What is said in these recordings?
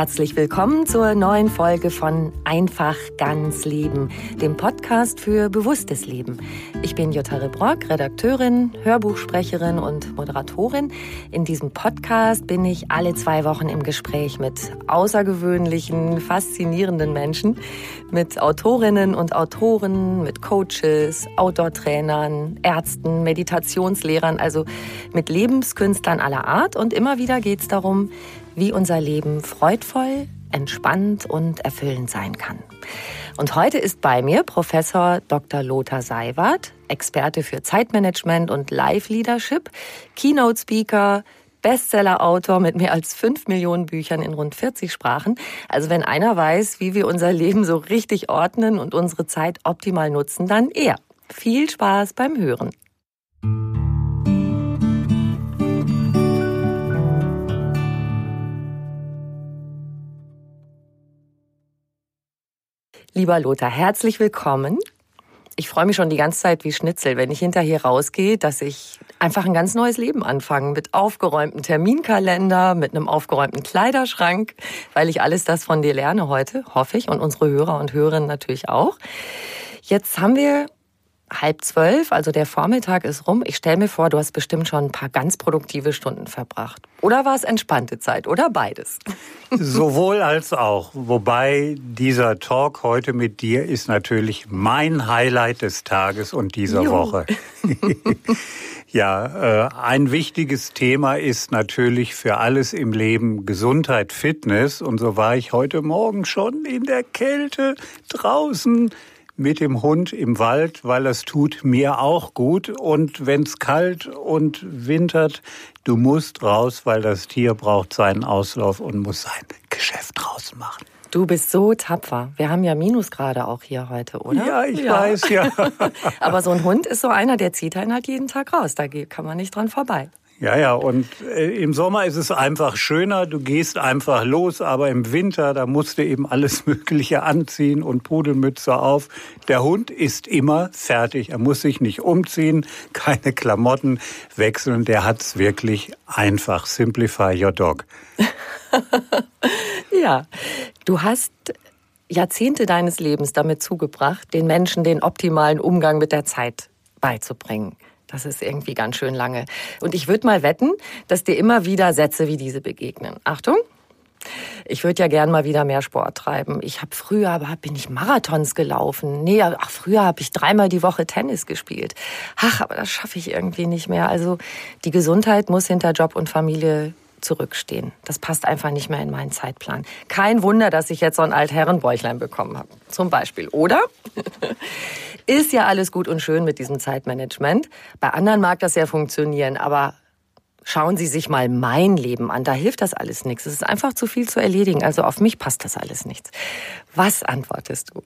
Herzlich willkommen zur neuen Folge von Einfach ganz Leben, dem Podcast für bewusstes Leben. Ich bin Jutta Rebrock, Redakteurin, Hörbuchsprecherin und Moderatorin. In diesem Podcast bin ich alle zwei Wochen im Gespräch mit außergewöhnlichen, faszinierenden Menschen, mit Autorinnen und Autoren, mit Coaches, Outdoor-Trainern, Ärzten, Meditationslehrern, also mit Lebenskünstlern aller Art. Und immer wieder geht es darum, wie unser Leben freudvoll, entspannt und erfüllend sein kann. Und heute ist bei mir Professor Dr. Lothar Seiwart, Experte für Zeitmanagement und Live-Leadership, Keynote-Speaker, Bestseller-Autor mit mehr als fünf Millionen Büchern in rund 40 Sprachen. Also wenn einer weiß, wie wir unser Leben so richtig ordnen und unsere Zeit optimal nutzen, dann er. Viel Spaß beim Hören. Lieber Lothar, herzlich willkommen. Ich freue mich schon die ganze Zeit wie Schnitzel, wenn ich hinterher rausgehe, dass ich einfach ein ganz neues Leben anfange mit aufgeräumtem Terminkalender, mit einem aufgeräumten Kleiderschrank, weil ich alles das von dir lerne heute, hoffe ich, und unsere Hörer und Hörerinnen natürlich auch. Jetzt haben wir halb zwölf, also der Vormittag ist rum. Ich stelle mir vor, du hast bestimmt schon ein paar ganz produktive Stunden verbracht. Oder war es entspannte Zeit oder beides? Sowohl als auch. Wobei dieser Talk heute mit dir ist natürlich mein Highlight des Tages und dieser jo. Woche. ja, äh, ein wichtiges Thema ist natürlich für alles im Leben Gesundheit, Fitness. Und so war ich heute Morgen schon in der Kälte draußen mit dem Hund im Wald, weil das tut mir auch gut. Und wenn es kalt und wintert, du musst raus, weil das Tier braucht seinen Auslauf und muss sein Geschäft draußen machen. Du bist so tapfer. Wir haben ja Minusgrade auch hier heute, oder? Ja, ich ja. weiß, ja. Aber so ein Hund ist so einer, der zieht einen halt jeden Tag raus. Da kann man nicht dran vorbei. Ja, ja, und äh, im Sommer ist es einfach schöner, du gehst einfach los, aber im Winter, da musst du eben alles Mögliche anziehen und Pudelmütze auf. Der Hund ist immer fertig, er muss sich nicht umziehen, keine Klamotten wechseln, der hat's wirklich einfach. Simplify your dog. ja, du hast Jahrzehnte deines Lebens damit zugebracht, den Menschen den optimalen Umgang mit der Zeit beizubringen. Das ist irgendwie ganz schön lange. Und ich würde mal wetten, dass dir immer wieder Sätze wie diese begegnen. Achtung! Ich würde ja gern mal wieder mehr Sport treiben. Ich habe früher, aber bin ich Marathons gelaufen. Nee, ach, früher habe ich dreimal die Woche Tennis gespielt. Ach, aber das schaffe ich irgendwie nicht mehr. Also die Gesundheit muss hinter Job und Familie zurückstehen. Das passt einfach nicht mehr in meinen Zeitplan. Kein Wunder, dass ich jetzt so ein Altherrenbäuchlein bekommen habe. Zum Beispiel. Oder? Ist ja alles gut und schön mit diesem Zeitmanagement. Bei anderen mag das ja funktionieren, aber schauen Sie sich mal mein Leben an. Da hilft das alles nichts. Es ist einfach zu viel zu erledigen. Also auf mich passt das alles nichts. Was antwortest du?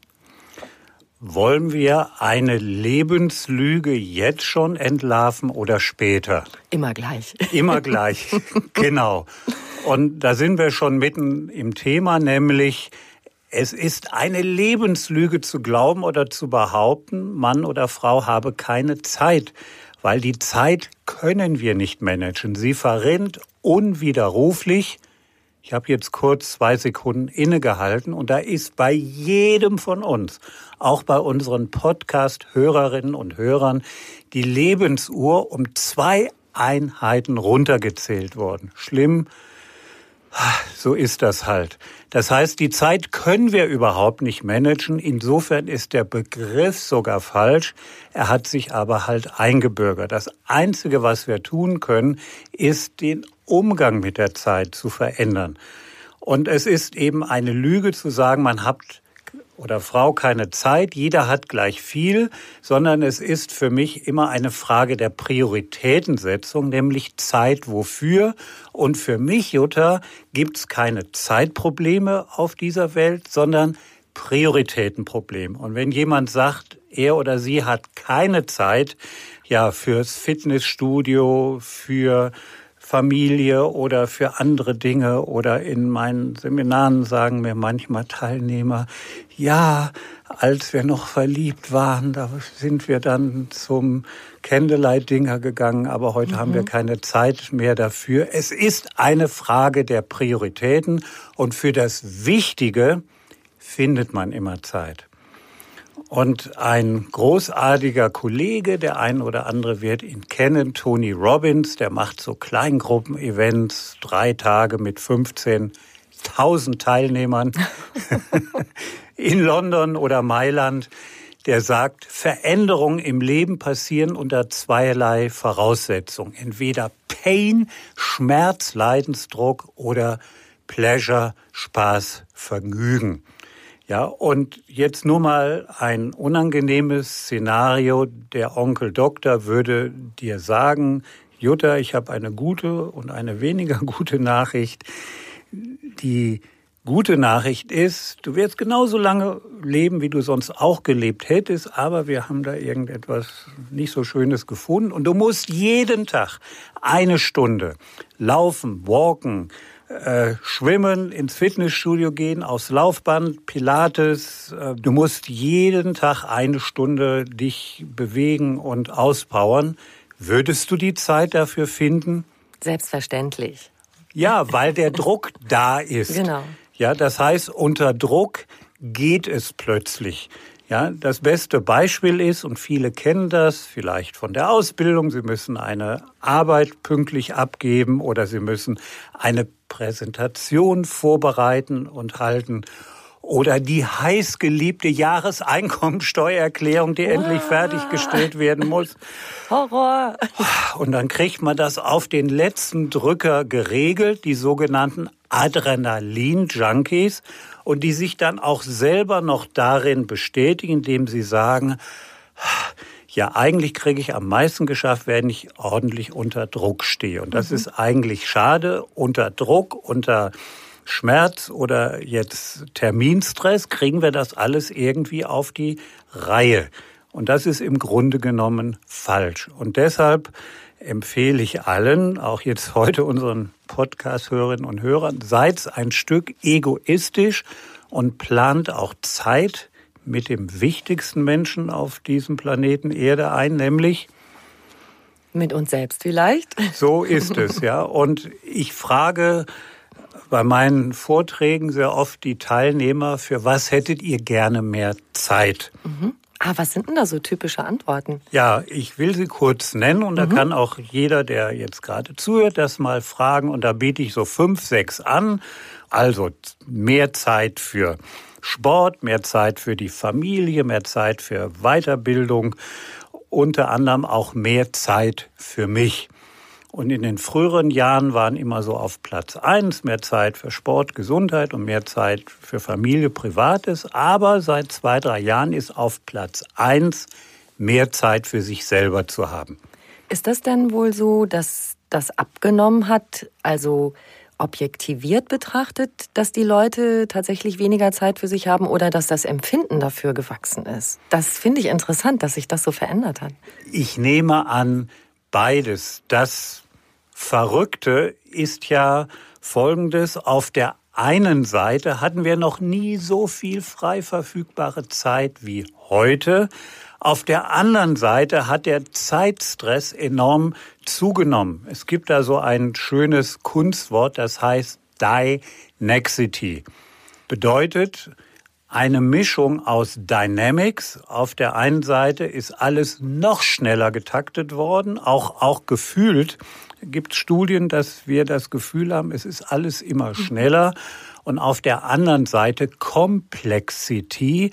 Wollen wir eine Lebenslüge jetzt schon entlarven oder später? Immer gleich. Immer gleich, genau. Und da sind wir schon mitten im Thema, nämlich es ist eine Lebenslüge zu glauben oder zu behaupten, Mann oder Frau habe keine Zeit, weil die Zeit können wir nicht managen. Sie verrinnt unwiderruflich ich habe jetzt kurz zwei Sekunden innegehalten und da ist bei jedem von uns, auch bei unseren Podcast-Hörerinnen und Hörern, die Lebensuhr um zwei Einheiten runtergezählt worden. Schlimm, so ist das halt. Das heißt, die Zeit können wir überhaupt nicht managen. Insofern ist der Begriff sogar falsch. Er hat sich aber halt eingebürgert. Das Einzige, was wir tun können, ist den Umgang mit der Zeit zu verändern. Und es ist eben eine Lüge zu sagen, man hat oder Frau keine Zeit, jeder hat gleich viel, sondern es ist für mich immer eine Frage der Prioritätensetzung, nämlich Zeit wofür. Und für mich, Jutta, gibt's keine Zeitprobleme auf dieser Welt, sondern Prioritätenprobleme. Und wenn jemand sagt, er oder sie hat keine Zeit, ja, fürs Fitnessstudio, für Familie oder für andere Dinge oder in meinen Seminaren sagen mir manchmal Teilnehmer, ja, als wir noch verliebt waren, da sind wir dann zum Candlelight-Dinger gegangen, aber heute mhm. haben wir mhm. keine Zeit mehr dafür. Es ist eine Frage der Prioritäten und für das Wichtige findet man immer Zeit. Und ein großartiger Kollege, der ein oder andere wird ihn kennen, Tony Robbins, der macht so Kleingruppen-Events, drei Tage mit 15.000 Teilnehmern in London oder Mailand. Der sagt, Veränderungen im Leben passieren unter zweierlei Voraussetzungen. Entweder Pain, Schmerz, Leidensdruck oder Pleasure, Spaß, Vergnügen. Ja, und jetzt nur mal ein unangenehmes Szenario. Der Onkel Doktor würde dir sagen, Jutta, ich habe eine gute und eine weniger gute Nachricht. Die gute Nachricht ist, du wirst genauso lange leben, wie du sonst auch gelebt hättest, aber wir haben da irgendetwas nicht so Schönes gefunden und du musst jeden Tag eine Stunde laufen, walken, äh, schwimmen, ins Fitnessstudio gehen, aufs Laufband, Pilates. Äh, du musst jeden Tag eine Stunde dich bewegen und auspowern. Würdest du die Zeit dafür finden? Selbstverständlich. Ja, weil der Druck da ist. Genau. Ja, das heißt, unter Druck geht es plötzlich. Ja, das beste Beispiel ist, und viele kennen das vielleicht von der Ausbildung, Sie müssen eine Arbeit pünktlich abgeben oder Sie müssen eine Präsentation vorbereiten und halten oder die heißgeliebte Jahreseinkommensteuererklärung, die wow. endlich fertiggestellt werden muss. Horror. Und dann kriegt man das auf den letzten Drücker geregelt, die sogenannten Adrenalin-Junkies, und die sich dann auch selber noch darin bestätigen, indem sie sagen, ja, eigentlich kriege ich am meisten geschafft, wenn ich ordentlich unter Druck stehe. Und das mhm. ist eigentlich schade. Unter Druck, unter Schmerz oder jetzt Terminstress kriegen wir das alles irgendwie auf die Reihe. Und das ist im Grunde genommen falsch. Und deshalb empfehle ich allen, auch jetzt heute unseren Podcast-Hörerinnen und Hörern, seid ein Stück egoistisch und plant auch Zeit mit dem wichtigsten Menschen auf diesem Planeten Erde ein, nämlich mit uns selbst vielleicht. So ist es, ja. Und ich frage bei meinen Vorträgen sehr oft die Teilnehmer, für was hättet ihr gerne mehr Zeit? Mhm. Ah, was sind denn da so typische Antworten? Ja, ich will sie kurz nennen und mhm. da kann auch jeder, der jetzt gerade zuhört, das mal fragen und da biete ich so fünf, sechs an. Also mehr Zeit für Sport, mehr Zeit für die Familie, mehr Zeit für Weiterbildung, unter anderem auch mehr Zeit für mich. Und in den früheren Jahren waren immer so auf Platz eins mehr Zeit für Sport, Gesundheit und mehr Zeit für Familie, Privates. Aber seit zwei, drei Jahren ist auf Platz eins mehr Zeit für sich selber zu haben. Ist das denn wohl so, dass das abgenommen hat? Also objektiviert betrachtet, dass die Leute tatsächlich weniger Zeit für sich haben oder dass das Empfinden dafür gewachsen ist? Das finde ich interessant, dass sich das so verändert hat. Ich nehme an, beides. Das Verrückte ist ja Folgendes. Auf der einen Seite hatten wir noch nie so viel frei verfügbare Zeit wie heute. Auf der anderen Seite hat der Zeitstress enorm zugenommen. Es gibt da so ein schönes Kunstwort, das heißt Dynexity. Bedeutet, eine Mischung aus Dynamics. Auf der einen Seite ist alles noch schneller getaktet worden, auch, auch gefühlt. Gibt Studien, dass wir das Gefühl haben, es ist alles immer schneller. Und auf der anderen Seite Complexity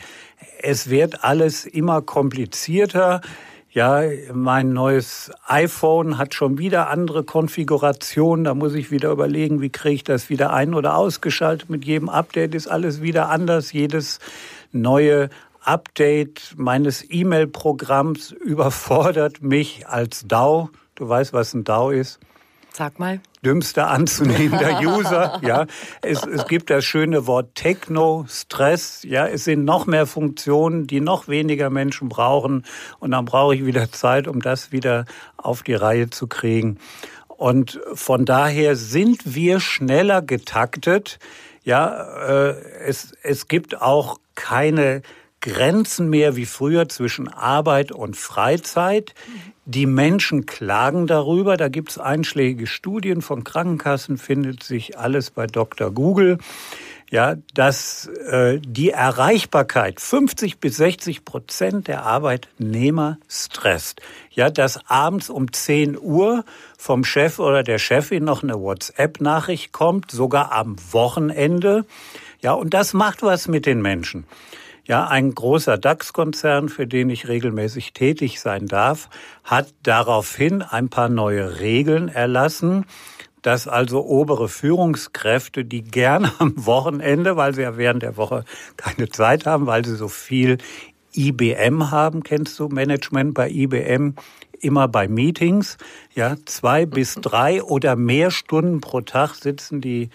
es wird alles immer komplizierter. Ja, mein neues iPhone hat schon wieder andere Konfigurationen. Da muss ich wieder überlegen, wie kriege ich das wieder ein- oder ausgeschaltet. Mit jedem Update ist alles wieder anders. Jedes neue Update meines E-Mail-Programms überfordert mich als DAO. Du weißt, was ein DAO ist? Sag mal. Dümmster anzunehmender User. ja, es, es gibt das schöne Wort Techno, Stress. Ja, es sind noch mehr Funktionen, die noch weniger Menschen brauchen. Und dann brauche ich wieder Zeit, um das wieder auf die Reihe zu kriegen. Und von daher sind wir schneller getaktet. Ja, äh, es, es gibt auch keine Grenzen mehr wie früher zwischen Arbeit und Freizeit. Die Menschen klagen darüber. Da gibt es einschlägige Studien von Krankenkassen, findet sich alles bei Dr. Google. Ja, dass äh, die Erreichbarkeit 50 bis 60 Prozent der Arbeitnehmer stresst. Ja, dass abends um 10 Uhr vom Chef oder der Chefin noch eine WhatsApp-Nachricht kommt, sogar am Wochenende. Ja, und das macht was mit den Menschen. Ja, ein großer DAX-Konzern, für den ich regelmäßig tätig sein darf, hat daraufhin ein paar neue Regeln erlassen, dass also obere Führungskräfte, die gerne am Wochenende, weil sie ja während der Woche keine Zeit haben, weil sie so viel IBM haben, kennst du Management bei IBM, immer bei Meetings, ja, zwei bis drei oder mehr Stunden pro Tag sitzen die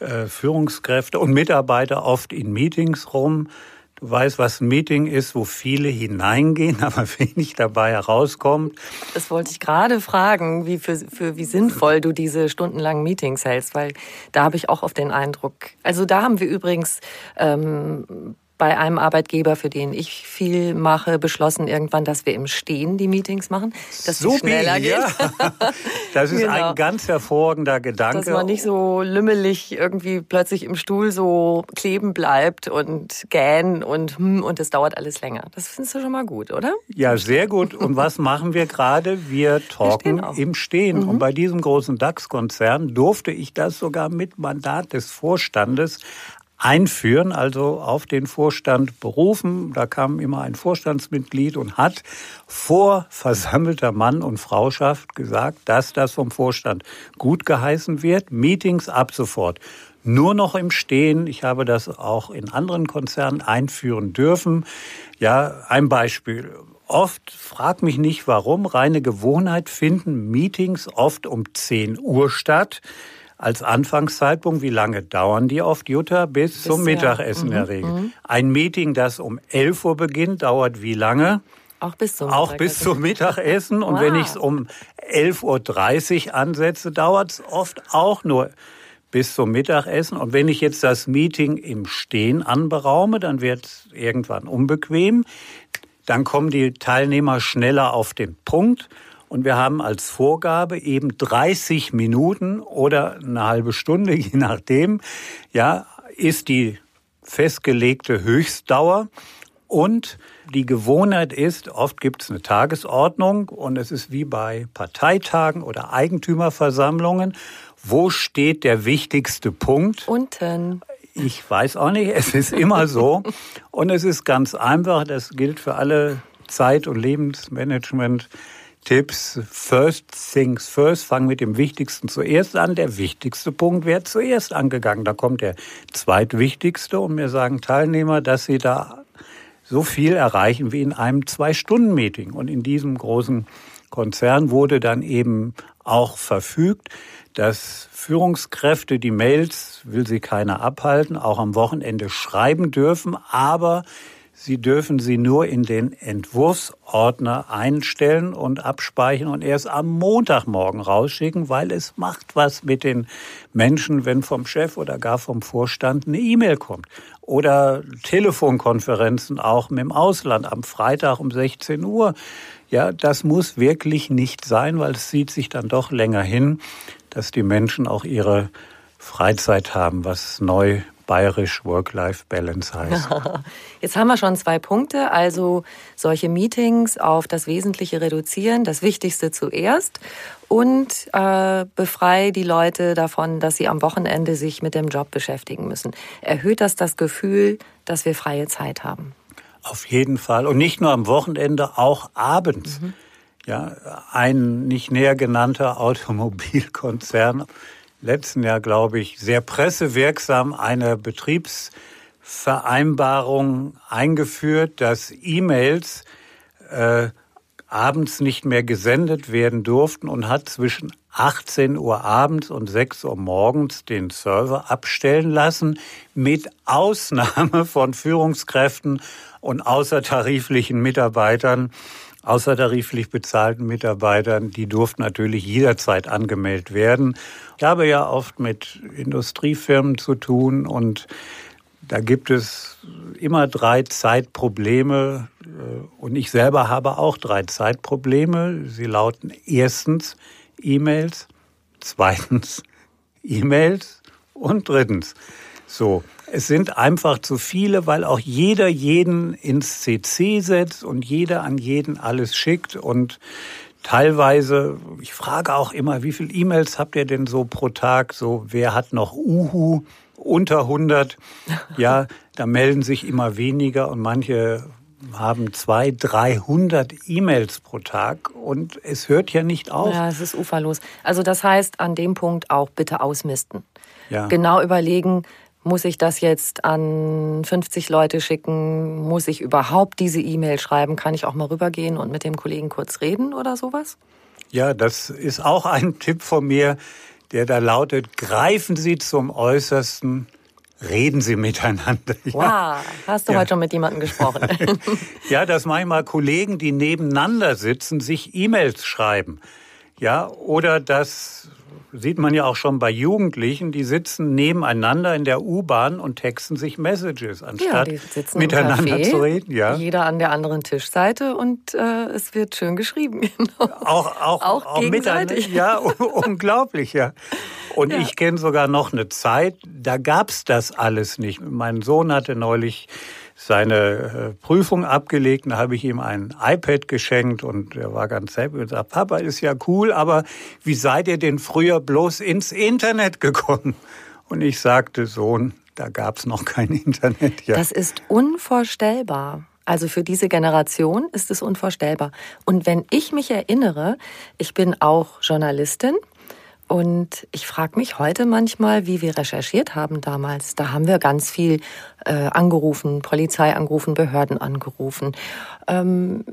äh, Führungskräfte und Mitarbeiter oft in Meetings rum. Du weißt, was ein Meeting ist, wo viele hineingehen, aber wenig dabei herauskommt. Das wollte ich gerade fragen, wie, für, für, wie sinnvoll du diese stundenlangen Meetings hältst, weil da habe ich auch auf den Eindruck. Also da haben wir übrigens ähm, bei einem Arbeitgeber, für den ich viel mache, beschlossen irgendwann, dass wir im Stehen die Meetings machen, dass so schneller geht. Ja. Das ist Genau. ein ganz hervorragender Gedanke. Dass man nicht so lümmelig irgendwie plötzlich im Stuhl so kleben bleibt und gähnen und hm, und es dauert alles länger. Das findest du schon mal gut, oder? Ja, sehr gut. Und was machen wir gerade? Wir talken stehen auf. im Stehen. Und bei diesem großen DAX-Konzern durfte ich das sogar mit Mandat des Vorstandes einführen, also auf den Vorstand berufen. Da kam immer ein Vorstandsmitglied und hat vor versammelter Mann- und Frauschaft gesagt, dass das vom Vorstand gut geheißen wird. Meetings ab sofort. Nur noch im Stehen. Ich habe das auch in anderen Konzernen einführen dürfen. Ja, ein Beispiel. Oft, frag mich nicht warum, reine Gewohnheit finden Meetings oft um 10 Uhr statt. Als Anfangszeitpunkt, wie lange dauern die oft, Jutta? Bis, zum ja. Mittagessen in der Regel. Ein Meeting, das um 11 Uhr beginnt, dauert wie lange? Auch bis zum Auch bis zum Mittagessen. Und wenn Wow. ich es um 11.30 Uhr ansetze, dauert es oft auch nur bis zum Mittagessen. Und wenn ich jetzt das Meeting im Stehen anberaume, dann wird es irgendwann unbequem. Dann kommen die Teilnehmer schneller auf den Punkt. Und wir haben als Vorgabe eben 30 Minuten oder eine halbe Stunde, je nachdem, ja, ist die festgelegte Höchstdauer. Und die Gewohnheit ist, oft gibt es eine Tagesordnung und es ist wie bei Parteitagen oder Eigentümerversammlungen. Wo steht der wichtigste Punkt? Unten. Ich weiß auch nicht, es ist immer so. Und es ist ganz einfach, das gilt für alle Zeit- und Lebensmanagement-Tipps. First things first, fang mit dem Wichtigsten zuerst an. Der wichtigste Punkt wird zuerst angegangen. Da kommt der zweitwichtigste und mir sagen Teilnehmer, dass sie da so viel erreichen wie in einem Zwei-Stunden-Meeting. Und in diesem großen Konzern wurde dann eben auch verfügt, dass Führungskräfte die Mails, will sie keiner abhalten, auch am Wochenende schreiben dürfen, aber Sie dürfen sie nur in den Entwurfsordner einstellen und abspeichern und erst am Montagmorgen rausschicken, weil es macht was mit den Menschen, wenn vom Chef oder gar vom Vorstand eine E-Mail kommt. Oder Telefonkonferenzen auch mit dem Ausland am Freitag um 16 Uhr. Ja, das muss wirklich nicht sein, weil es zieht sich dann doch länger hin, dass die Menschen auch ihre Freizeit haben, was neu bayerisch Work-Life-Balance heißt. Jetzt haben wir schon zwei Punkte, also solche Meetings auf das Wesentliche reduzieren, das Wichtigste zuerst und äh, befrei die Leute davon, dass sie am Wochenende sich mit dem Job beschäftigen müssen. Erhöht das das Gefühl, dass wir freie Zeit haben? Auf jeden Fall und nicht nur am Wochenende, auch abends. Mhm. Ja, ein nicht näher genannter Automobilkonzern letzten Jahr, glaube ich, sehr pressewirksam eine Betriebsvereinbarung eingeführt, dass E-Mails äh, abends nicht mehr gesendet werden durften und hat zwischen 18 Uhr abends und 6 Uhr morgens den Server abstellen lassen, mit Ausnahme von Führungskräften und außertariflichen Mitarbeitern außertariflich bezahlten Mitarbeitern, die durften natürlich jederzeit angemeldet werden. Ich habe ja oft mit Industriefirmen zu tun und da gibt es immer drei Zeitprobleme und ich selber habe auch drei Zeitprobleme. Sie lauten erstens E-Mails, zweitens E-Mails und drittens. So, es sind einfach zu viele, weil auch jeder jeden ins CC setzt und jeder an jeden alles schickt und teilweise, ich frage auch immer, wie viele E-Mails habt ihr denn so pro Tag? So, wer hat noch Uhu unter 100? Ja, da melden sich immer weniger und manche haben zwei, 300 E-Mails pro Tag und es hört ja nicht auf. Ja, es ist uferlos. Also das heißt, an dem Punkt auch bitte ausmisten. Ja. Genau überlegen, muss ich das jetzt an 50 Leute schicken? Muss ich überhaupt diese E-Mail schreiben? Kann ich auch mal rübergehen und mit dem Kollegen kurz reden oder sowas? Ja, das ist auch ein Tipp von mir, der da lautet, greifen Sie zum Äußersten, reden Sie miteinander. Ja. Wow, hast du ja. heute schon mit jemandem gesprochen? ja, dass manchmal Kollegen, die nebeneinander sitzen, sich E-Mails schreiben. Ja, oder dass sieht man ja auch schon bei Jugendlichen, die sitzen nebeneinander in der U-Bahn und texten sich Messages, anstatt ja, miteinander Café, zu reden. Ja. Jeder an der anderen Tischseite und äh, es wird schön geschrieben. Genau. Auch, auch, auch, auch miteinander. Ja, unglaublich, ja. Und ja. ich kenne sogar noch eine Zeit, da gab's das alles nicht. Mein Sohn hatte neulich seine äh, Prüfung abgelegt. Da habe ich ihm ein iPad geschenkt und er war ganz happy und sagt, Papa ist ja cool, aber wie seid ihr denn früher bloß ins Internet gekommen? Und ich sagte, Sohn, da gab es noch kein Internet. Ja. Das ist unvorstellbar. Also für diese Generation ist es unvorstellbar. Und wenn ich mich erinnere, ich bin auch Journalistin und ich frage mich heute manchmal, wie wir recherchiert haben damals. Da haben wir ganz viel äh, angerufen, Polizei angerufen, Behörden angerufen. Ähm,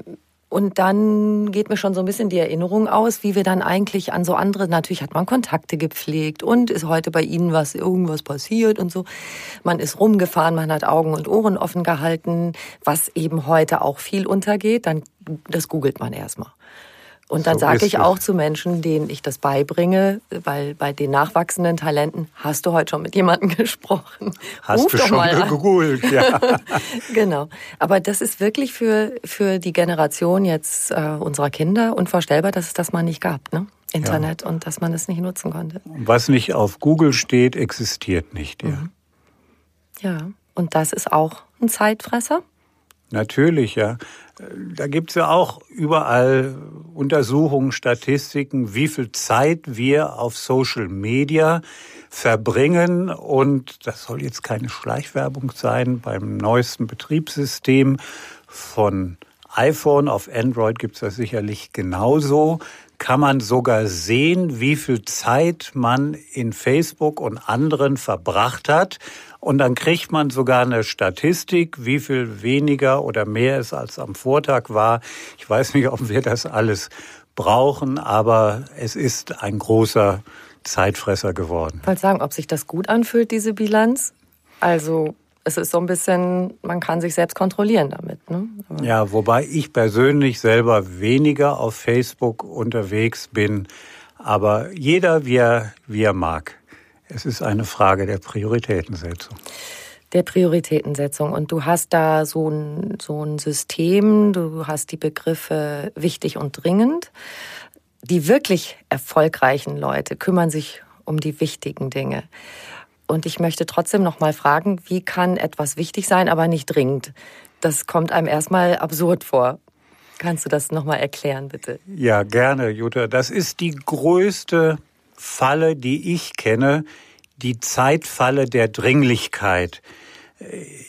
und dann geht mir schon so ein bisschen die Erinnerung aus, wie wir dann eigentlich an so andere, natürlich hat man Kontakte gepflegt und ist heute bei Ihnen was, irgendwas passiert und so. Man ist rumgefahren, man hat Augen und Ohren offen gehalten, was eben heute auch viel untergeht, dann, das googelt man erstmal. Und dann so sage ich auch zu Menschen, denen ich das beibringe, weil bei den nachwachsenden Talenten hast du heute schon mit jemandem gesprochen. Hast Ruf du doch schon mal gegoogelt, ja. genau. Aber das ist wirklich für, für die Generation jetzt äh, unserer Kinder unvorstellbar, dass es das mal nicht gab, ne? Internet ja. und dass man es nicht nutzen konnte. Was nicht auf Google steht, existiert nicht, ja. Mhm. Ja, und das ist auch ein Zeitfresser. Natürlich, ja. Da gibt's ja auch überall Untersuchungen, Statistiken, wie viel Zeit wir auf Social Media verbringen. Und das soll jetzt keine Schleichwerbung sein. Beim neuesten Betriebssystem von iPhone auf Android gibt's das sicherlich genauso. Kann man sogar sehen, wie viel Zeit man in Facebook und anderen verbracht hat. Und dann kriegt man sogar eine Statistik, wie viel weniger oder mehr es als am Vortag war. Ich weiß nicht, ob wir das alles brauchen, aber es ist ein großer Zeitfresser geworden. Ich wollte sagen, ob sich das gut anfühlt, diese Bilanz. Also es ist so ein bisschen, man kann sich selbst kontrollieren damit. Ne? ja, wobei ich persönlich selber weniger auf Facebook unterwegs bin, aber jeder, wie er, wie er mag. Es ist eine Frage der Prioritätensetzung. Der Prioritätensetzung. Und du hast da so ein, so ein System, du hast die Begriffe wichtig und dringend. Die wirklich erfolgreichen Leute kümmern sich um die wichtigen Dinge. Und ich möchte trotzdem noch mal fragen, wie kann etwas wichtig sein, aber nicht dringend? Das kommt einem erstmal absurd vor. Kannst du das noch mal erklären, bitte? Ja, gerne, Jutta. Das ist die größte Falle, die ich kenne, die Zeitfalle der Dringlichkeit.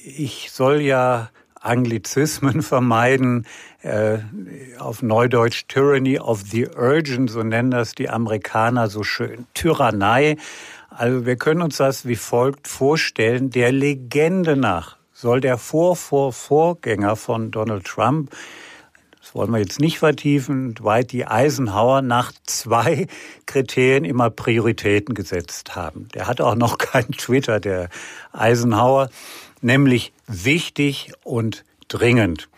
Ich soll ja Anglizismen vermeiden, äh, auf Neudeutsch Tyranny of the Urgent, so nennen das die Amerikaner so schön, Tyrannei. Also wir können uns das wie folgt vorstellen. Der Legende nach soll der Vor-Vor-Vorgänger von Donald Trump, wollen wir jetzt nicht vertiefen, Dwight D. Eisenhower nach zwei Kriterien immer Prioritäten gesetzt haben. Der hatte auch noch kein Twitter, der Eisenhower, nämlich wichtig und dringend.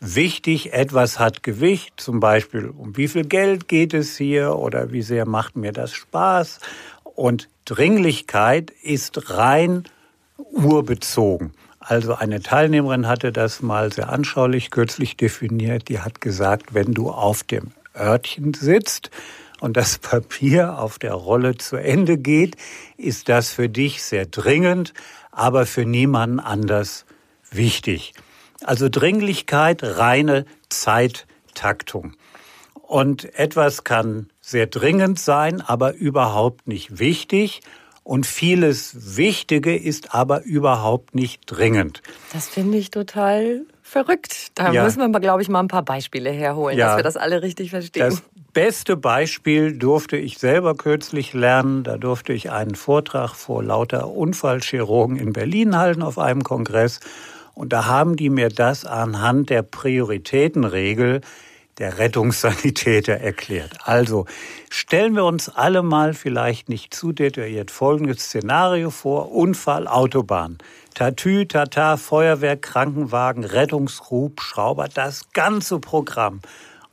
Wichtig, etwas hat Gewicht, zum Beispiel um wie viel Geld geht es hier oder wie sehr macht mir das Spaß und Dringlichkeit ist rein urbezogen. Also eine Teilnehmerin hatte das mal sehr anschaulich kürzlich definiert. Die hat gesagt, wenn du auf dem Örtchen sitzt und das Papier auf der Rolle zu Ende geht, ist das für dich sehr dringend, aber für niemanden anders wichtig. Also Dringlichkeit, reine Zeittaktung. Und etwas kann sehr dringend sein, aber überhaupt nicht wichtig. Und vieles Wichtige ist aber überhaupt nicht dringend. Das finde ich total verrückt. Da ja. müssen wir, glaube ich, mal ein paar Beispiele herholen, ja. dass wir das alle richtig verstehen. Das beste Beispiel durfte ich selber kürzlich lernen. Da durfte ich einen Vortrag vor lauter Unfallchirurgen in Berlin halten auf einem Kongress. Und da haben die mir das anhand der Prioritätenregel der Rettungssanitäter erklärt. Also stellen wir uns alle mal vielleicht nicht zu detailliert folgendes Szenario vor. Unfall, Autobahn. Tatü, Tata, Feuerwehr, Krankenwagen, Rettungshubschrauber, das ganze Programm.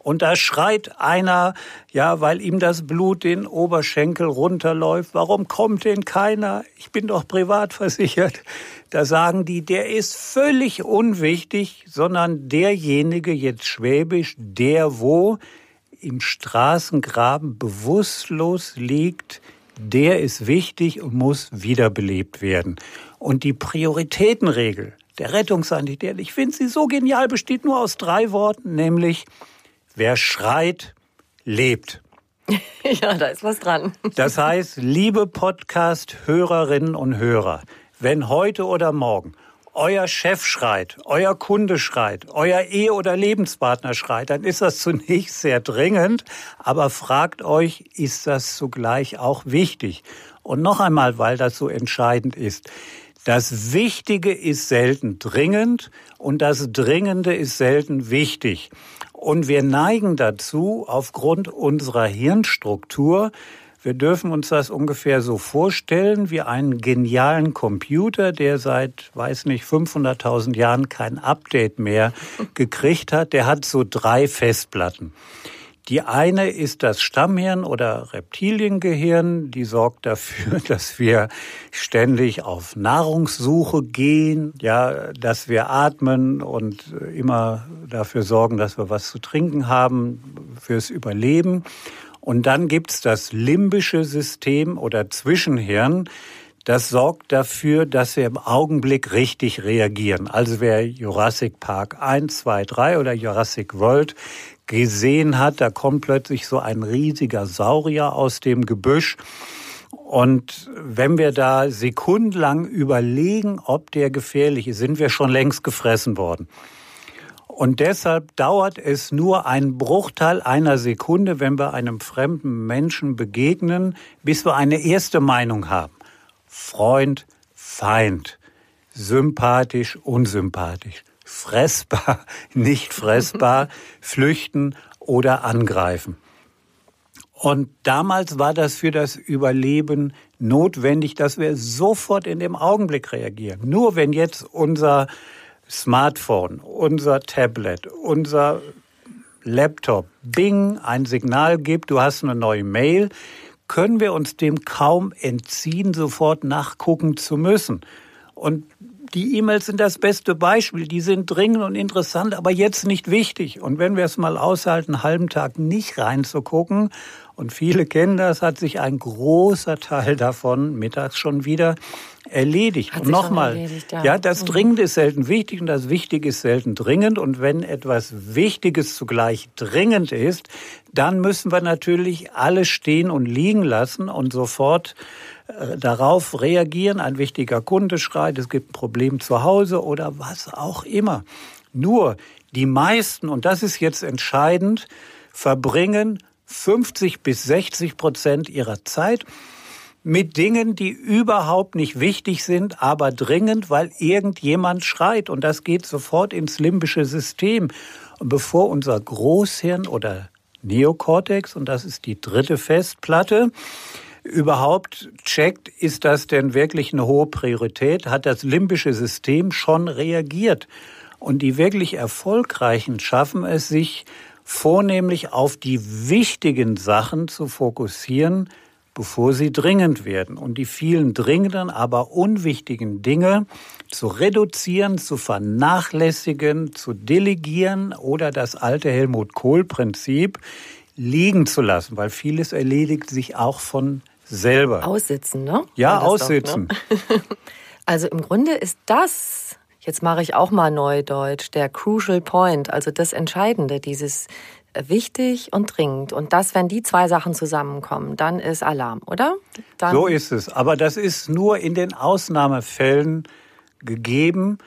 Und da schreit einer, ja, weil ihm das Blut den Oberschenkel runterläuft, warum kommt denn keiner? Ich bin doch privat versichert. Da sagen die, der ist völlig unwichtig, sondern derjenige, jetzt schwäbisch, der wo im Straßengraben bewusstlos liegt, der ist wichtig und muss wiederbelebt werden. Und die Prioritätenregel der Rettungssanitäter, ich finde sie so genial, besteht nur aus drei Worten, nämlich Wer schreit, lebt. Ja, da ist was dran. Das heißt, liebe Podcast-Hörerinnen und Hörer, wenn heute oder morgen euer Chef schreit, euer Kunde schreit, euer Ehe- oder Lebenspartner schreit, dann ist das zunächst sehr dringend, aber fragt euch, ist das zugleich auch wichtig? Und noch einmal, weil das so entscheidend ist. Das Wichtige ist selten dringend und das Dringende ist selten wichtig. Und wir neigen dazu, aufgrund unserer Hirnstruktur, wir dürfen uns das ungefähr so vorstellen wie einen genialen Computer, der seit, weiß nicht, 500.000 Jahren kein Update mehr gekriegt hat. Der hat so drei Festplatten. Die eine ist das Stammhirn oder Reptiliengehirn, die sorgt dafür, dass wir ständig auf Nahrungssuche gehen, ja, dass wir atmen und immer dafür sorgen, dass wir was zu trinken haben fürs Überleben. Und dann gibt's das limbische System oder Zwischenhirn, das sorgt dafür, dass wir im Augenblick richtig reagieren. Also wer Jurassic Park 1, 2, 3 oder Jurassic World gesehen hat, da kommt plötzlich so ein riesiger Saurier aus dem Gebüsch. Und wenn wir da sekundenlang überlegen, ob der gefährlich ist, sind wir schon längst gefressen worden. Und deshalb dauert es nur einen Bruchteil einer Sekunde, wenn wir einem fremden Menschen begegnen, bis wir eine erste Meinung haben. Freund, Feind, sympathisch, unsympathisch fressbar, nicht fressbar, flüchten oder angreifen. Und damals war das für das Überleben notwendig, dass wir sofort in dem Augenblick reagieren. Nur wenn jetzt unser Smartphone, unser Tablet, unser Laptop Bing ein Signal gibt, du hast eine neue Mail, können wir uns dem kaum entziehen, sofort nachgucken zu müssen. Und die E-Mails sind das beste Beispiel. Die sind dringend und interessant, aber jetzt nicht wichtig. Und wenn wir es mal aushalten, einen halben Tag nicht reinzugucken, und viele kennen das, hat sich ein großer Teil davon mittags schon wieder erledigt. Hat und nochmal, ja. ja, das mhm. Dringende ist selten wichtig und das Wichtige ist selten dringend. Und wenn etwas Wichtiges zugleich dringend ist, dann müssen wir natürlich alles stehen und liegen lassen und sofort darauf reagieren. Ein wichtiger Kunde schreit, es gibt ein Problem zu Hause oder was auch immer. Nur die meisten, und das ist jetzt entscheidend, verbringen 50 bis 60 Prozent ihrer Zeit mit Dingen, die überhaupt nicht wichtig sind, aber dringend, weil irgendjemand schreit. Und das geht sofort ins limbische System. Und bevor unser Großhirn oder Neokortex, und das ist die dritte Festplatte, überhaupt checkt, ist das denn wirklich eine hohe Priorität, hat das limbische System schon reagiert. Und die wirklich Erfolgreichen schaffen es sich vornehmlich auf die wichtigen Sachen zu fokussieren, bevor sie dringend werden. Und die vielen dringenden, aber unwichtigen Dinge zu reduzieren, zu vernachlässigen, zu delegieren oder das alte Helmut Kohl-Prinzip liegen zu lassen, weil vieles erledigt sich auch von selber. Aussitzen, ne? Ja, aussitzen. Doch, ne? also im Grunde ist das, jetzt mache ich auch mal Neudeutsch, der Crucial Point, also das Entscheidende, dieses wichtig und dringend. Und das, wenn die zwei Sachen zusammenkommen, dann ist Alarm, oder? Dann so ist es. Aber das ist nur in den Ausnahmefällen gegeben.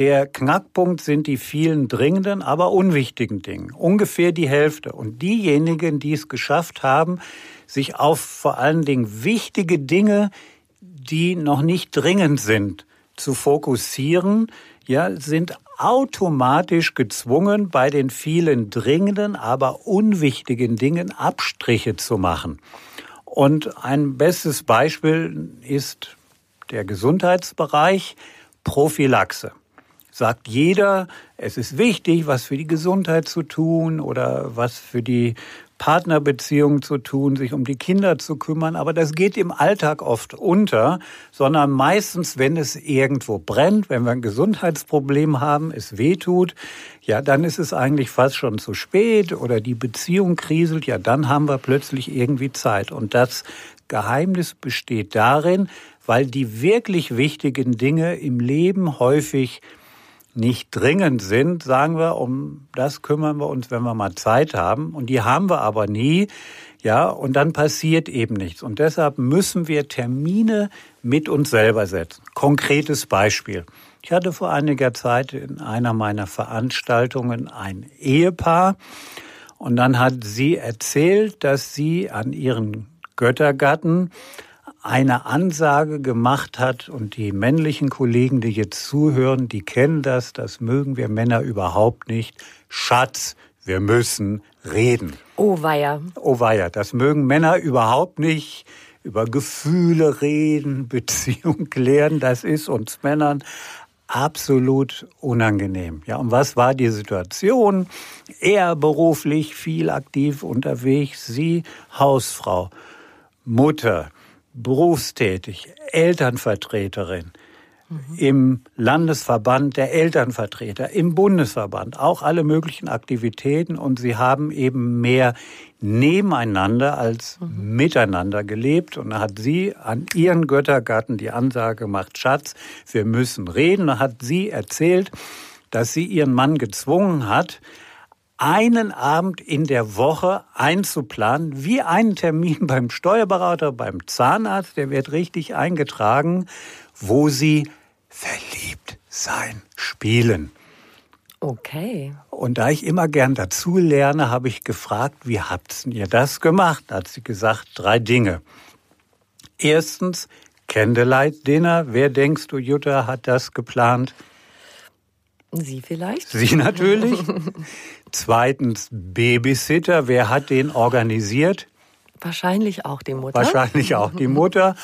Der Knackpunkt sind die vielen dringenden, aber unwichtigen Dinge. Ungefähr die Hälfte. Und diejenigen, die es geschafft haben, sich auf vor allen Dingen wichtige Dinge, die noch nicht dringend sind, zu fokussieren, ja, sind automatisch gezwungen, bei den vielen dringenden, aber unwichtigen Dingen Abstriche zu machen. Und ein bestes Beispiel ist der Gesundheitsbereich Prophylaxe. Sagt jeder, es ist wichtig, was für die Gesundheit zu tun oder was für die Partnerbeziehungen zu tun, sich um die Kinder zu kümmern, aber das geht im Alltag oft unter, sondern meistens, wenn es irgendwo brennt, wenn wir ein Gesundheitsproblem haben, es wehtut, ja, dann ist es eigentlich fast schon zu spät oder die Beziehung kriselt, ja, dann haben wir plötzlich irgendwie Zeit. Und das Geheimnis besteht darin, weil die wirklich wichtigen Dinge im Leben häufig nicht dringend sind, sagen wir, um das kümmern wir uns, wenn wir mal Zeit haben. Und die haben wir aber nie. Ja, und dann passiert eben nichts. Und deshalb müssen wir Termine mit uns selber setzen. Konkretes Beispiel. Ich hatte vor einiger Zeit in einer meiner Veranstaltungen ein Ehepaar. Und dann hat sie erzählt, dass sie an ihren Göttergatten eine Ansage gemacht hat und die männlichen Kollegen, die jetzt zuhören, die kennen das, das mögen wir Männer überhaupt nicht. Schatz, wir müssen reden. Oh weia. Oh weia, das mögen Männer überhaupt nicht. Über Gefühle reden, Beziehung klären, das ist uns Männern absolut unangenehm. Ja, und was war die Situation? Er beruflich viel aktiv unterwegs, sie Hausfrau, Mutter, berufstätig, Elternvertreterin mhm. im Landesverband der Elternvertreter, im Bundesverband, auch alle möglichen Aktivitäten und sie haben eben mehr nebeneinander als mhm. miteinander gelebt und da hat sie an ihren Göttergatten die Ansage gemacht, Schatz, wir müssen reden, da hat sie erzählt, dass sie ihren Mann gezwungen hat, einen Abend in der Woche einzuplanen, wie einen Termin beim Steuerberater, beim Zahnarzt, der wird richtig eingetragen, wo sie verliebt sein spielen. Okay. Und da ich immer gern dazu lerne, habe ich gefragt, wie habt ihr das gemacht? Da hat sie gesagt, drei Dinge. Erstens, Candlelight Dinner. Wer denkst du, Jutta, hat das geplant? Sie vielleicht? Sie natürlich. Zweitens Babysitter. Wer hat den organisiert? Wahrscheinlich auch die Mutter. Wahrscheinlich auch die Mutter.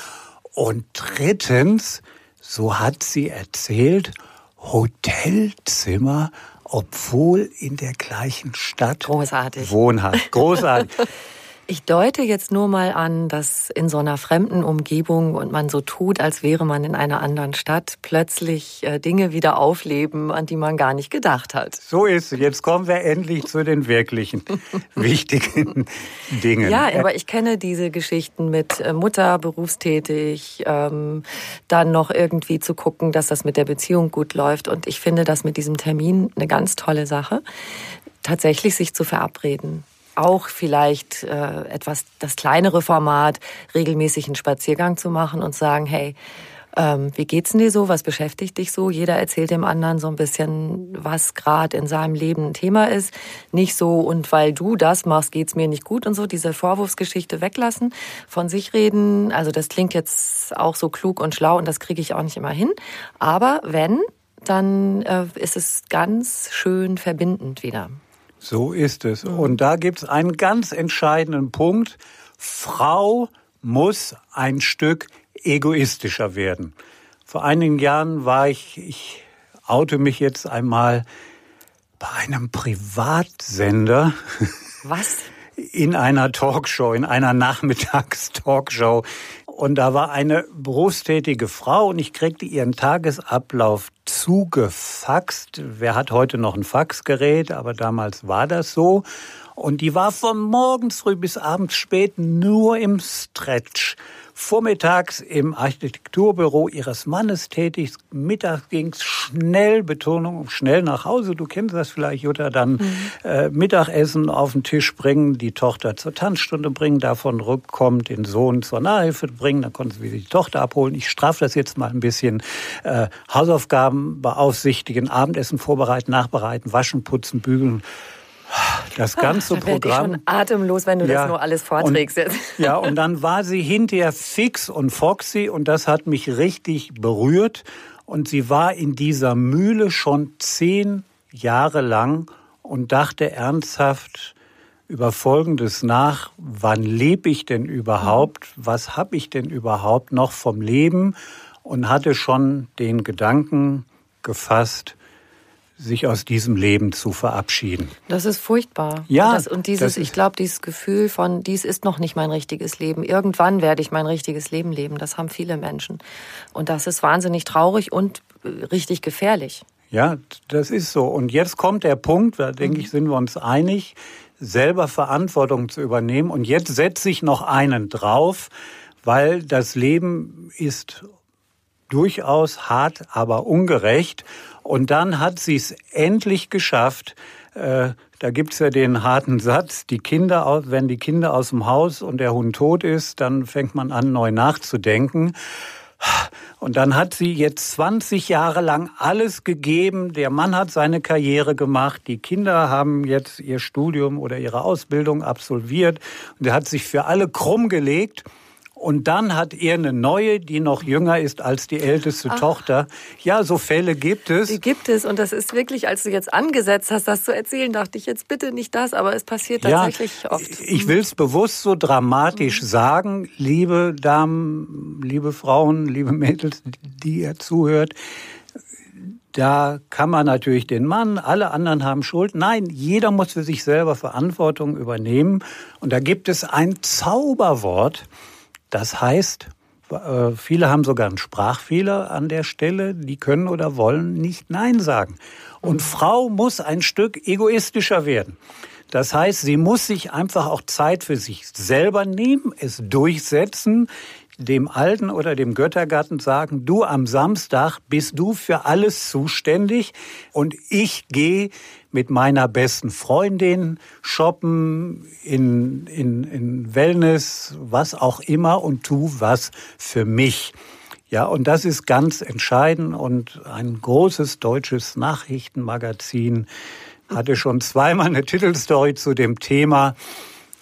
Und drittens, so hat sie erzählt, Hotelzimmer, obwohl in der gleichen Stadt Großartig. wohnhaft. Großartig. Ich deute jetzt nur mal an, dass in so einer fremden Umgebung und man so tut, als wäre man in einer anderen Stadt, plötzlich äh, Dinge wieder aufleben, an die man gar nicht gedacht hat. So ist es. Jetzt kommen wir endlich zu den wirklichen wichtigen Dingen. Ja, aber ich kenne diese Geschichten mit äh, Mutter berufstätig, ähm, dann noch irgendwie zu gucken, dass das mit der Beziehung gut läuft. Und ich finde das mit diesem Termin eine ganz tolle Sache, tatsächlich sich zu verabreden auch vielleicht äh, etwas das kleinere Format, regelmäßig einen Spaziergang zu machen und sagen, hey, ähm, wie geht's denn dir so? Was beschäftigt dich so? Jeder erzählt dem anderen so ein bisschen, was gerade in seinem Leben ein Thema ist. Nicht so, und weil du das machst, geht's mir nicht gut und so. Diese Vorwurfsgeschichte weglassen, von sich reden. Also das klingt jetzt auch so klug und schlau und das kriege ich auch nicht immer hin. Aber wenn, dann äh, ist es ganz schön verbindend wieder. So ist es. Und da gibt es einen ganz entscheidenden Punkt. Frau muss ein Stück egoistischer werden. Vor einigen Jahren war ich, ich oute mich jetzt einmal bei einem Privatsender. Was? In einer Talkshow, in einer Nachmittagstalkshow. Und da war eine berufstätige Frau und ich kriegte ihren Tagesablauf zugefaxt. Wer hat heute noch ein Faxgerät? Aber damals war das so. Und die war von morgens früh bis abends spät nur im Stretch vormittags im Architekturbüro ihres Mannes tätig. Mittags ging's schnell, Betonung, schnell nach Hause. Du kennst das vielleicht, Jutta, dann mhm. äh, Mittagessen auf den Tisch bringen, die Tochter zur Tanzstunde bringen, davon rückkommt, den Sohn zur Nahhilfe bringen, dann konnten sie wieder die Tochter abholen. Ich strafe das jetzt mal ein bisschen. Äh, Hausaufgaben beaufsichtigen, Abendessen vorbereiten, nachbereiten, waschen, putzen, bügeln das ganze Ach, Programm. Ich schon atemlos, wenn du ja, das nur alles vorträgst. Und, ja, und dann war sie hinterher fix und foxy und das hat mich richtig berührt. Und sie war in dieser Mühle schon zehn Jahre lang und dachte ernsthaft über Folgendes nach, wann lebe ich denn überhaupt, was habe ich denn überhaupt noch vom Leben und hatte schon den Gedanken gefasst, sich aus diesem Leben zu verabschieden. Das ist furchtbar. Ja. Und, das, und dieses, ich glaube, dieses Gefühl von, dies ist noch nicht mein richtiges Leben. Irgendwann werde ich mein richtiges Leben leben. Das haben viele Menschen. Und das ist wahnsinnig traurig und äh, richtig gefährlich. Ja, das ist so. Und jetzt kommt der Punkt, da denke ich, mhm. sind wir uns einig, selber Verantwortung zu übernehmen. Und jetzt setze ich noch einen drauf, weil das Leben ist durchaus hart, aber ungerecht. Und dann hat sie es endlich geschafft. Äh, da gibt's ja den harten Satz, die Kinder, wenn die Kinder aus dem Haus und der Hund tot ist, dann fängt man an, neu nachzudenken. Und dann hat sie jetzt 20 Jahre lang alles gegeben. Der Mann hat seine Karriere gemacht. Die Kinder haben jetzt ihr Studium oder ihre Ausbildung absolviert. Und er hat sich für alle krumm gelegt. Und dann hat er eine neue, die noch jünger ist als die älteste Ach. Tochter. Ja, so Fälle gibt es. Die gibt es. Und das ist wirklich, als du jetzt angesetzt hast, das zu erzählen, dachte ich jetzt bitte nicht das, aber es passiert tatsächlich ja, oft. Ich will es bewusst so dramatisch mhm. sagen, liebe Damen, liebe Frauen, liebe Mädels, die ihr zuhört. Da kann man natürlich den Mann, alle anderen haben Schuld. Nein, jeder muss für sich selber Verantwortung übernehmen. Und da gibt es ein Zauberwort, das heißt, äh, viele haben sogar einen Sprachfehler an der Stelle, die können oder wollen nicht Nein sagen. Und Frau muss ein Stück egoistischer werden. Das heißt, sie muss sich einfach auch Zeit für sich selber nehmen, es durchsetzen, dem Alten oder dem Göttergatten sagen, du am Samstag bist du für alles zuständig und ich gehe mit meiner besten Freundin shoppen, in, in, in Wellness, was auch immer und tu was für mich. Ja, und das ist ganz entscheidend und ein großes deutsches Nachrichtenmagazin hatte schon zweimal eine Titelstory zu dem Thema.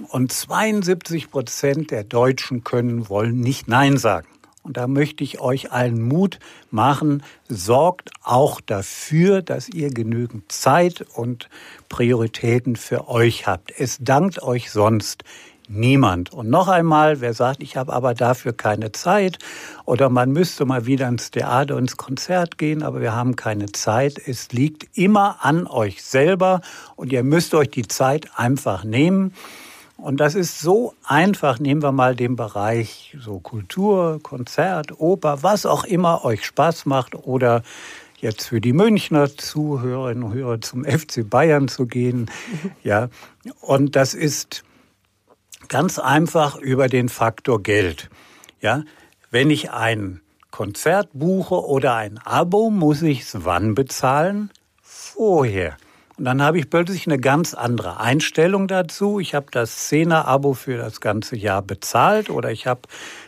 Und 72 Prozent der Deutschen können, wollen nicht Nein sagen. Und da möchte ich euch allen Mut machen, sorgt auch dafür, dass ihr genügend Zeit und Prioritäten für euch habt. Es dankt euch sonst Niemand. Und noch einmal, wer sagt, ich habe aber dafür keine Zeit oder man müsste mal wieder ins Theater, ins Konzert gehen, aber wir haben keine Zeit. Es liegt immer an euch selber und ihr müsst euch die Zeit einfach nehmen. Und das ist so einfach. Nehmen wir mal den Bereich so Kultur, Konzert, Oper, was auch immer euch Spaß macht oder jetzt für die Münchner Zuhörerinnen und Hörer zum FC Bayern zu gehen. Ja, und das ist ganz einfach über den Faktor Geld. Ja, wenn ich ein Konzert buche oder ein Abo, muss ich es wann bezahlen? Vorher. Und dann habe ich plötzlich eine ganz andere Einstellung dazu. Ich habe das Szene-Abo für das ganze Jahr bezahlt oder ich habe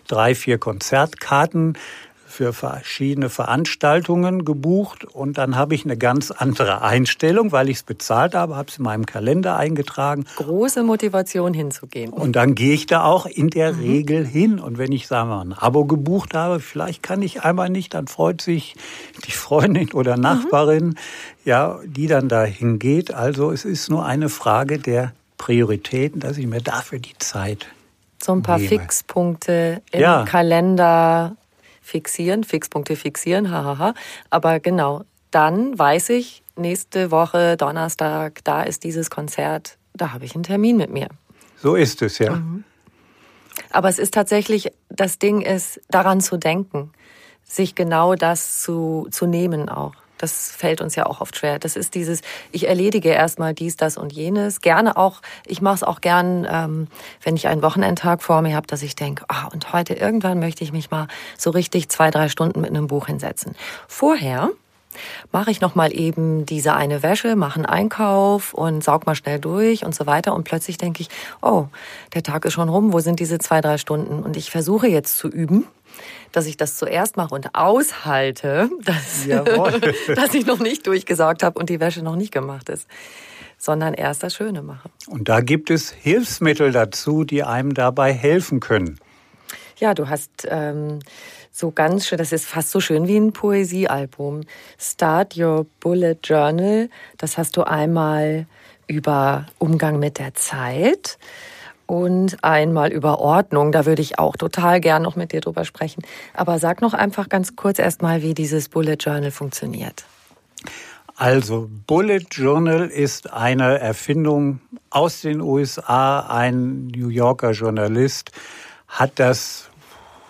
drei, vier Konzertkarten für verschiedene Veranstaltungen gebucht und dann habe ich eine ganz andere Einstellung, weil ich es bezahlt habe, habe es in meinem Kalender eingetragen. Große Motivation hinzugehen. Und dann gehe ich da auch in der mhm. Regel hin. Und wenn ich, sagen wir mal, ein Abo gebucht habe, vielleicht kann ich einmal nicht, dann freut sich die Freundin oder Nachbarin, mhm. ja, die dann da hingeht. Also es ist nur eine Frage der Prioritäten, dass ich mir dafür die Zeit so ein paar nehme. Fixpunkte im ja. Kalender fixieren, Fixpunkte fixieren, hahaha. Aber genau, dann weiß ich, nächste Woche, Donnerstag, da ist dieses Konzert, da habe ich einen Termin mit mir. So ist es, ja. Mhm. Aber es ist tatsächlich, das Ding ist, daran zu denken, sich genau das zu, zu nehmen auch. Das fällt uns ja auch oft schwer. Das ist dieses, ich erledige erstmal dies, das und jenes. Gerne auch, ich mache es auch gern, ähm, wenn ich einen Wochenendtag vor mir habe, dass ich denke, ah, und heute irgendwann möchte ich mich mal so richtig zwei, drei Stunden mit einem Buch hinsetzen. Vorher mache ich noch mal eben diese eine Wäsche, mache einen Einkauf und saug mal schnell durch und so weiter. Und plötzlich denke ich, oh, der Tag ist schon rum, wo sind diese zwei, drei Stunden? Und ich versuche jetzt zu üben, dass ich das zuerst mache und aushalte, dass, dass ich noch nicht durchgesaugt habe und die Wäsche noch nicht gemacht ist sondern erst das Schöne mache. Und da gibt es Hilfsmittel dazu, die einem dabei helfen können. Ja, du hast ähm, so ganz schön, das ist fast so schön wie ein Poesiealbum. Start Your Bullet Journal, das hast du einmal über Umgang mit der Zeit und einmal über Ordnung. Da würde ich auch total gern noch mit dir drüber sprechen. Aber sag noch einfach ganz kurz erstmal, wie dieses Bullet Journal funktioniert. Also, Bullet Journal ist eine Erfindung aus den USA. Ein New Yorker Journalist hat das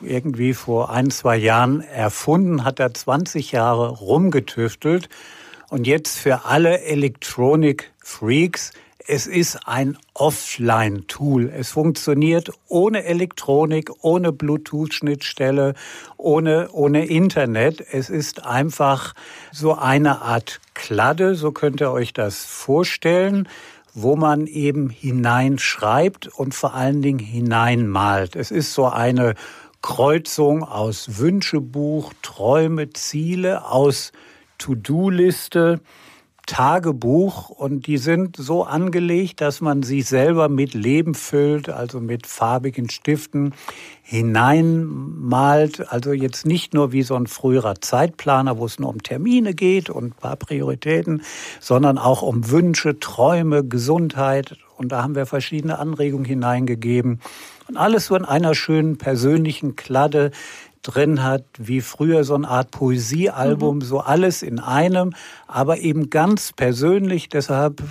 irgendwie vor ein, zwei Jahren erfunden, hat da 20 Jahre rumgetüftelt. Und jetzt für alle Elektronik-Freaks es ist ein Offline-Tool. Es funktioniert ohne Elektronik, ohne Bluetooth-Schnittstelle, ohne, ohne Internet. Es ist einfach so eine Art Kladde, so könnt ihr euch das vorstellen wo man eben hineinschreibt und vor allen Dingen hineinmalt. Es ist so eine Kreuzung aus Wünschebuch, Träume, Ziele, aus To-Do-Liste, Tagebuch und die sind so angelegt, dass man sie selber mit Leben füllt, also mit farbigen Stiften hineinmalt. Also jetzt nicht nur wie so ein früherer Zeitplaner, wo es nur um Termine geht und ein paar Prioritäten, sondern auch um Wünsche, Träume, Gesundheit. Und da haben wir verschiedene Anregungen hineingegeben. Und alles so in einer schönen persönlichen Kladde, drin hat, wie früher so eine Art Poesiealbum, mhm. so alles in einem, aber eben ganz persönlich. Deshalb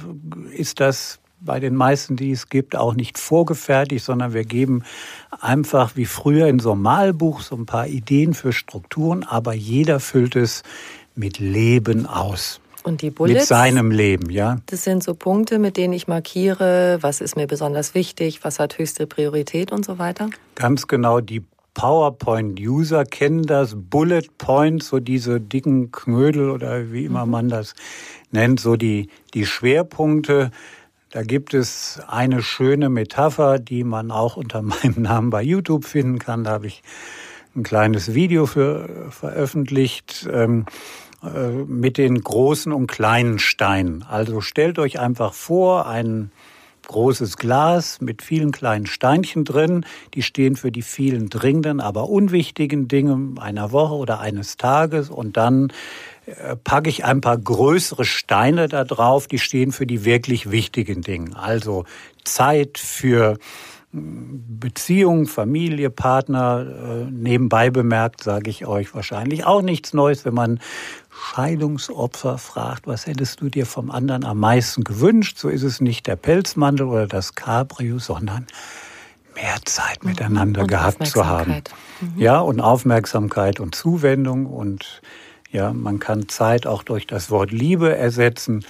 ist das bei den meisten, die es gibt, auch nicht vorgefertigt, sondern wir geben einfach wie früher in so einem Malbuch so ein paar Ideen für Strukturen, aber jeder füllt es mit Leben aus. Und die Bullets? Mit seinem Leben, ja. Das sind so Punkte, mit denen ich markiere, was ist mir besonders wichtig, was hat höchste Priorität und so weiter? Ganz genau, die PowerPoint-User kennen das, Bullet Point, so diese dicken Knödel oder wie immer mhm. man das nennt, so die, die Schwerpunkte. Da gibt es eine schöne Metapher, die man auch unter meinem Namen bei YouTube finden kann. Da habe ich ein kleines Video für veröffentlicht ähm, äh, mit den großen und kleinen Steinen. Also stellt euch einfach vor, einen großes Glas mit vielen kleinen Steinchen drin. Die stehen für die vielen dringenden, aber unwichtigen Dinge einer Woche oder eines Tages. Und dann äh, packe ich ein paar größere Steine da drauf, die stehen für die wirklich wichtigen Dinge. Also Zeit für Beziehung, Familie, Partner. Äh, nebenbei bemerkt, sage ich euch wahrscheinlich auch nichts Neues, wenn man Scheidungsopfer fragt, was hättest du dir vom anderen am meisten gewünscht? So ist es nicht der Pelzmantel oder das Cabrio, sondern mehr Zeit mhm. miteinander und gehabt zu haben. Mhm. Ja, und Aufmerksamkeit und Zuwendung und ja, man kann Zeit auch durch das Wort Liebe ersetzen.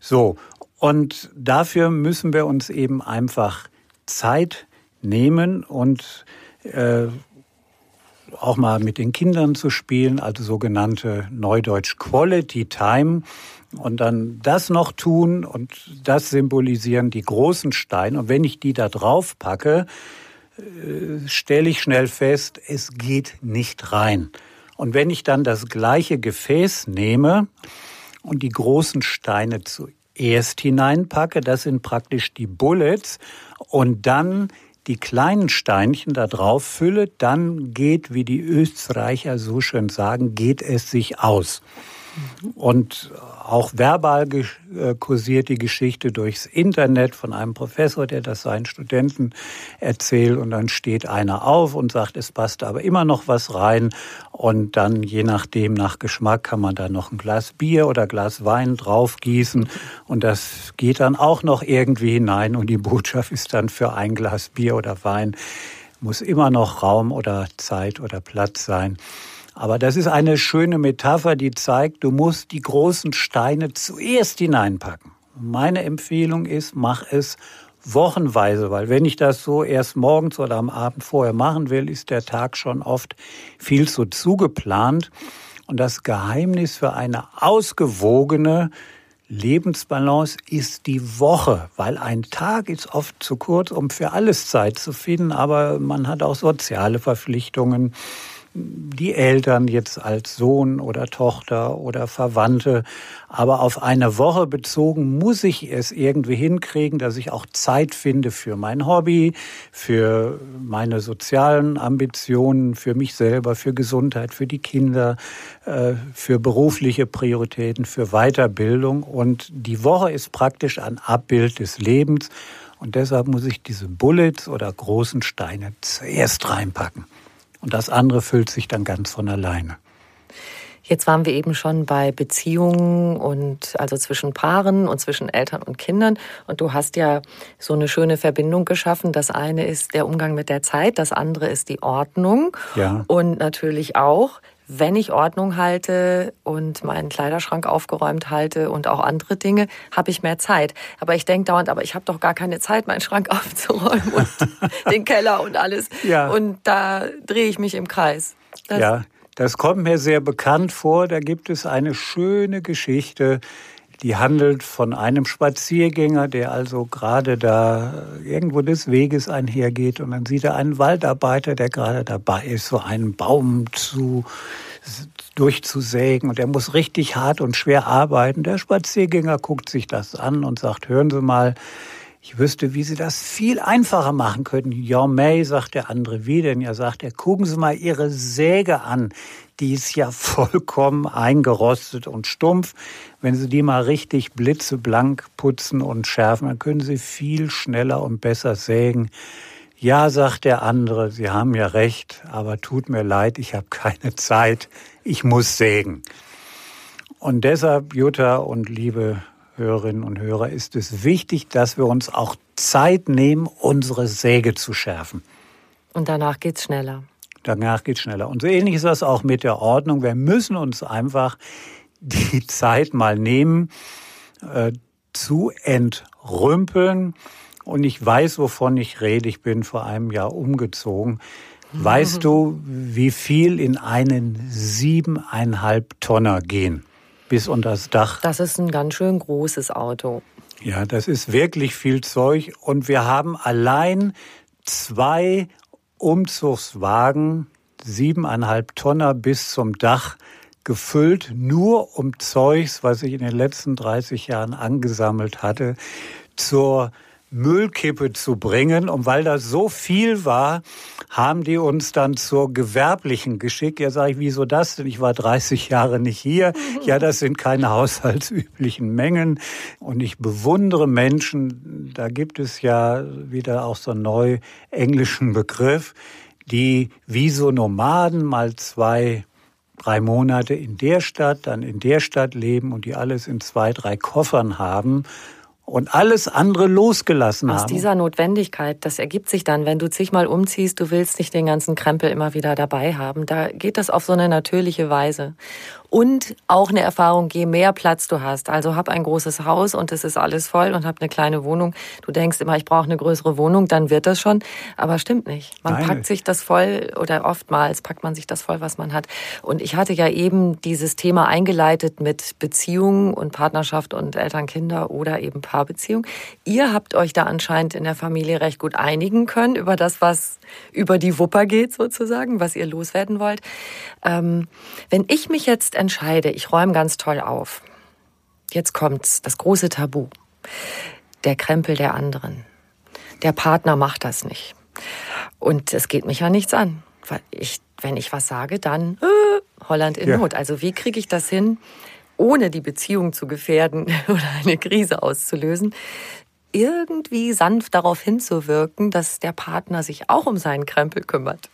So. Und dafür müssen wir uns eben einfach Zeit nehmen und äh, auch mal mit den Kindern zu spielen, also sogenannte Neudeutsch Quality Time. Und dann das noch tun und das symbolisieren die großen Steine. Und wenn ich die da drauf packe, äh, stelle ich schnell fest, es geht nicht rein. Und wenn ich dann das gleiche Gefäß nehme und die großen Steine zuerst hineinpacke, das sind praktisch die Bullets, und dann die kleinen Steinchen da drauf fülle, dann geht, wie die Österreicher so schön sagen, geht es sich aus. Und auch verbal äh, kursiert die Geschichte durchs Internet von einem Professor, der das seinen Studenten erzählt. Und dann steht einer auf und sagt, es passt aber immer noch was rein. Und dann, je nachdem, nach Geschmack, kann man da noch ein Glas Bier oder Glas Wein draufgießen. Und das geht dann auch noch irgendwie hinein. Und die Botschaft ist dann für ein Glas Bier oder Wein muss immer noch Raum oder Zeit oder Platz sein. Aber das ist eine schöne Metapher, die zeigt, du musst die großen Steine zuerst hineinpacken. Meine Empfehlung ist, mach es wochenweise, weil wenn ich das so erst morgens oder am Abend vorher machen will, ist der Tag schon oft viel zu zugeplant. Und das Geheimnis für eine ausgewogene Lebensbalance ist die Woche, weil ein Tag ist oft zu kurz, um für alles Zeit zu finden, aber man hat auch soziale Verpflichtungen die Eltern jetzt als Sohn oder Tochter oder Verwandte. Aber auf eine Woche bezogen muss ich es irgendwie hinkriegen, dass ich auch Zeit finde für mein Hobby, für meine sozialen Ambitionen, für mich selber, für Gesundheit, für die Kinder, äh, für berufliche Prioritäten, für Weiterbildung. Und die Woche ist praktisch ein Abbild des Lebens. Und deshalb muss ich diese Bullets oder großen Steine zuerst reinpacken. Und das andere füllt sich dann ganz von alleine. Jetzt waren wir eben schon bei Beziehungen und also zwischen Paaren und zwischen Eltern und Kindern. Und du hast ja so eine schöne Verbindung geschaffen. Das eine ist der Umgang mit der Zeit, das andere ist die Ordnung. Ja. Und natürlich auch wenn ich Ordnung halte und meinen Kleiderschrank aufgeräumt halte und auch andere Dinge, habe ich mehr Zeit. Aber ich denke dauernd, aber ich habe doch gar keine Zeit, meinen Schrank aufzuräumen und den Keller und alles. Ja. Und da drehe ich mich im Kreis. Das ja, das kommt mir sehr bekannt vor. Da gibt es eine schöne Geschichte, die handelt von einem Spaziergänger, der also gerade da irgendwo des Weges einhergeht und dann sieht er einen Waldarbeiter, der gerade dabei ist, so einen Baum zu durchzusägen und er muss richtig hart und schwer arbeiten. Der Spaziergänger guckt sich das an und sagt, hören Sie mal, ich wüsste, wie Sie das viel einfacher machen könnten. Ja, May, sagt der andere, wie denn? Ja, sagt er, gucken Sie mal Ihre Säge an. Die ist ja vollkommen eingerostet und stumpf. Wenn Sie die mal richtig blitzeblank putzen und schärfen, dann können Sie viel schneller und besser sägen. Ja, sagt der andere, Sie haben ja recht, aber tut mir leid, ich habe keine Zeit. Ich muss sägen. Und deshalb, Jutta und liebe Hörerinnen und Hörer, ist es wichtig, dass wir uns auch Zeit nehmen, unsere Säge zu schärfen. Und danach geht's schneller. Danach geht's schneller. Und so ähnlich ist das auch mit der Ordnung. Wir müssen uns einfach die Zeit mal nehmen, äh, zu entrümpeln. Und ich weiß, wovon ich rede. Ich bin vor einem Jahr umgezogen. Weißt du, wie viel in einen siebeneinhalb Tonner gehen? Bis unter das Dach. Das ist ein ganz schön großes Auto. Ja, das ist wirklich viel Zeug. Und wir haben allein zwei Umzugswagen, siebeneinhalb Tonner bis zum Dach gefüllt, nur um Zeugs, was ich in den letzten 30 Jahren angesammelt hatte, zur Müllkippe zu bringen. Und weil das so viel war, haben die uns dann zur gewerblichen geschickt. Ja, sage ich, wieso das denn? Ich war 30 Jahre nicht hier. Ja, das sind keine haushaltsüblichen Mengen. Und ich bewundere Menschen, da gibt es ja wieder auch so einen neu englischen Begriff, die wie so Nomaden mal zwei drei Monate in der Stadt, dann in der Stadt leben und die alles in zwei, drei Koffern haben und alles andere losgelassen Aus haben. Aus dieser Notwendigkeit, das ergibt sich dann, wenn du zigmal umziehst, du willst nicht den ganzen Krempel immer wieder dabei haben. Da geht das auf so eine natürliche Weise und auch eine Erfahrung, je mehr Platz du hast. Also hab ein großes Haus und es ist alles voll und hab eine kleine Wohnung. Du denkst immer, ich brauche eine größere Wohnung, dann wird das schon. Aber stimmt nicht. Man Nein. packt sich das voll oder oftmals packt man sich das voll, was man hat. Und ich hatte ja eben dieses Thema eingeleitet mit Beziehungen und Partnerschaft und Eltern-Kinder oder eben Paarbeziehung. Ihr habt euch da anscheinend in der Familie recht gut einigen können über das, was über die Wupper geht sozusagen, was ihr loswerden wollt. Ähm, wenn ich mich jetzt entscheide, ich räume ganz toll auf. Jetzt kommt's, das große Tabu. Der Krempel der anderen. Der Partner macht das nicht. Und es geht mich ja nichts an. Weil ich, wenn ich was sage, dann äh, Holland in ja. Not. Also wie kriege ich das hin, ohne die Beziehung zu gefährden oder eine Krise auszulösen, irgendwie sanft darauf hinzuwirken, dass der Partner sich auch um seinen Krempel kümmert?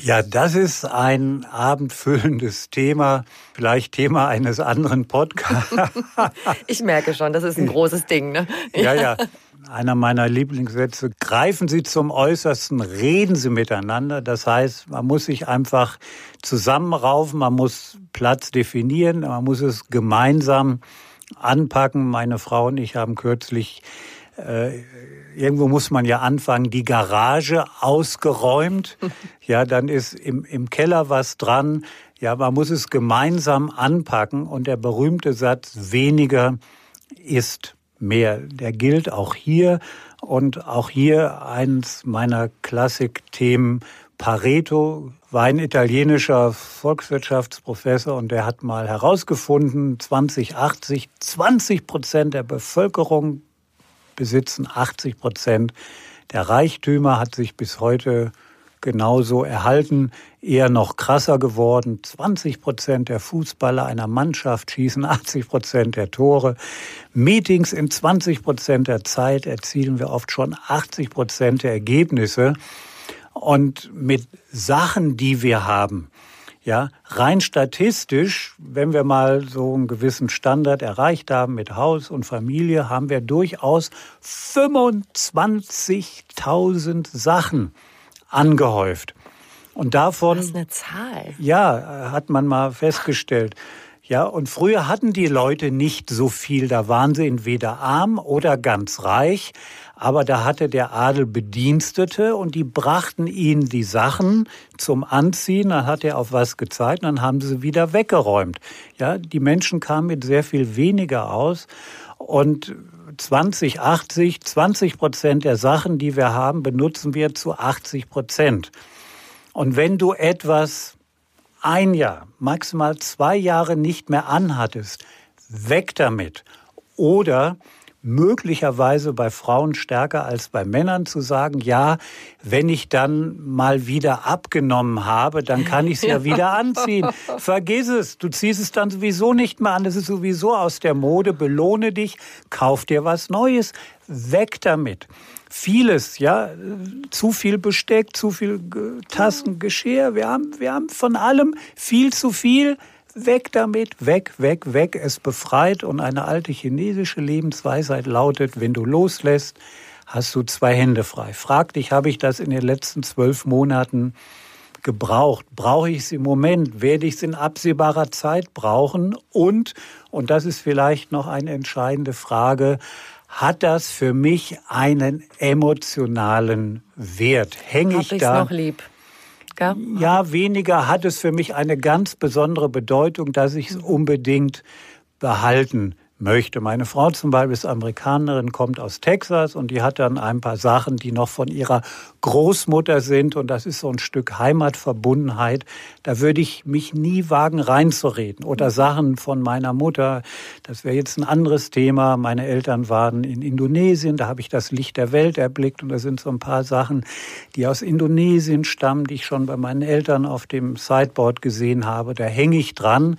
Ja, das ist ein abendfüllendes Thema, vielleicht Thema eines anderen Podcasts. ich merke schon, das ist ein großes Ding. Ne? Ja, ja. Einer meiner Lieblingssätze, greifen Sie zum Äußersten, reden Sie miteinander. Das heißt, man muss sich einfach zusammenraufen, man muss Platz definieren, man muss es gemeinsam anpacken. Meine Frau und ich haben kürzlich äh, irgendwo muss man ja anfangen, die Garage ausgeräumt. Ja, dann ist im, im Keller was dran. Ja, man muss es gemeinsam anpacken. Und der berühmte Satz, weniger ist mehr, der gilt auch hier. Und auch hier eins meiner Klassikthemen, Pareto war ein italienischer Volkswirtschaftsprofessor und der hat mal herausgefunden, 2080, 20 Prozent der Bevölkerung besitzen 80 Prozent der Reichtümer, hat sich bis heute genauso erhalten, eher noch krasser geworden. 20 Prozent der Fußballer einer Mannschaft schießen 80 Prozent der Tore. Meetings in 20 Prozent der Zeit erzielen wir oft schon 80 Prozent der Ergebnisse. Und mit Sachen, die wir haben, ja, rein statistisch, wenn wir mal so einen gewissen Standard erreicht haben mit Haus und Familie, haben wir durchaus 25.000 Sachen angehäuft. Und davon. Das ist eine Zahl. Ja, hat man mal festgestellt. Ja, und früher hatten die Leute nicht so viel. Da waren sie entweder arm oder ganz reich aber da hatte der Adel Bedienstete und die brachten ihnen die Sachen zum Anziehen, dann hat er auf was gezeigt, dann haben sie wieder weggeräumt. Ja, die Menschen kamen mit sehr viel weniger aus und 2080, 20 Prozent der Sachen, die wir haben, benutzen wir zu 80 Prozent. Und wenn du etwas ein Jahr, maximal zwei Jahre nicht mehr anhattest, weg damit. Oder möglicherweise bei Frauen stärker als bei Männern zu sagen, ja, wenn ich dann mal wieder abgenommen habe, dann kann ich es ja wieder anziehen. Vergiss es, du ziehst es dann sowieso nicht mehr an, es ist sowieso aus der Mode, belohne dich, kauf dir was Neues, weg damit. Vieles, ja, zu viel Besteck, zu viel Tassen, Geschirr, wir haben, wir haben von allem viel zu viel, Weg damit, weg, weg, weg. Es befreit und eine alte chinesische Lebensweisheit lautet, wenn du loslässt, hast du zwei Hände frei. Frag dich, habe ich das in den letzten zwölf Monaten gebraucht? Brauche ich es im Moment? Werde ich es in absehbarer Zeit brauchen? Und, und das ist vielleicht noch eine entscheidende Frage, hat das für mich einen emotionalen Wert? Hänge ich da? noch lieb? Gell? Ja, weniger hat es für mich eine ganz besondere Bedeutung, dass ich es unbedingt behalten möchte. Meine Frau zum Beispiel ist Amerikanerin, kommt aus Texas und die hat dann ein paar Sachen, die noch von ihrer Großmutter sind und das ist so ein Stück Heimatverbundenheit. Da würde ich mich nie wagen reinzureden. Oder Sachen von meiner Mutter, das wäre jetzt ein anderes Thema. Meine Eltern waren in Indonesien, da habe ich das Licht der Welt erblickt und da sind so ein paar Sachen, die aus Indonesien stammen, die ich schon bei meinen Eltern auf dem Sideboard gesehen habe. Da hänge ich dran.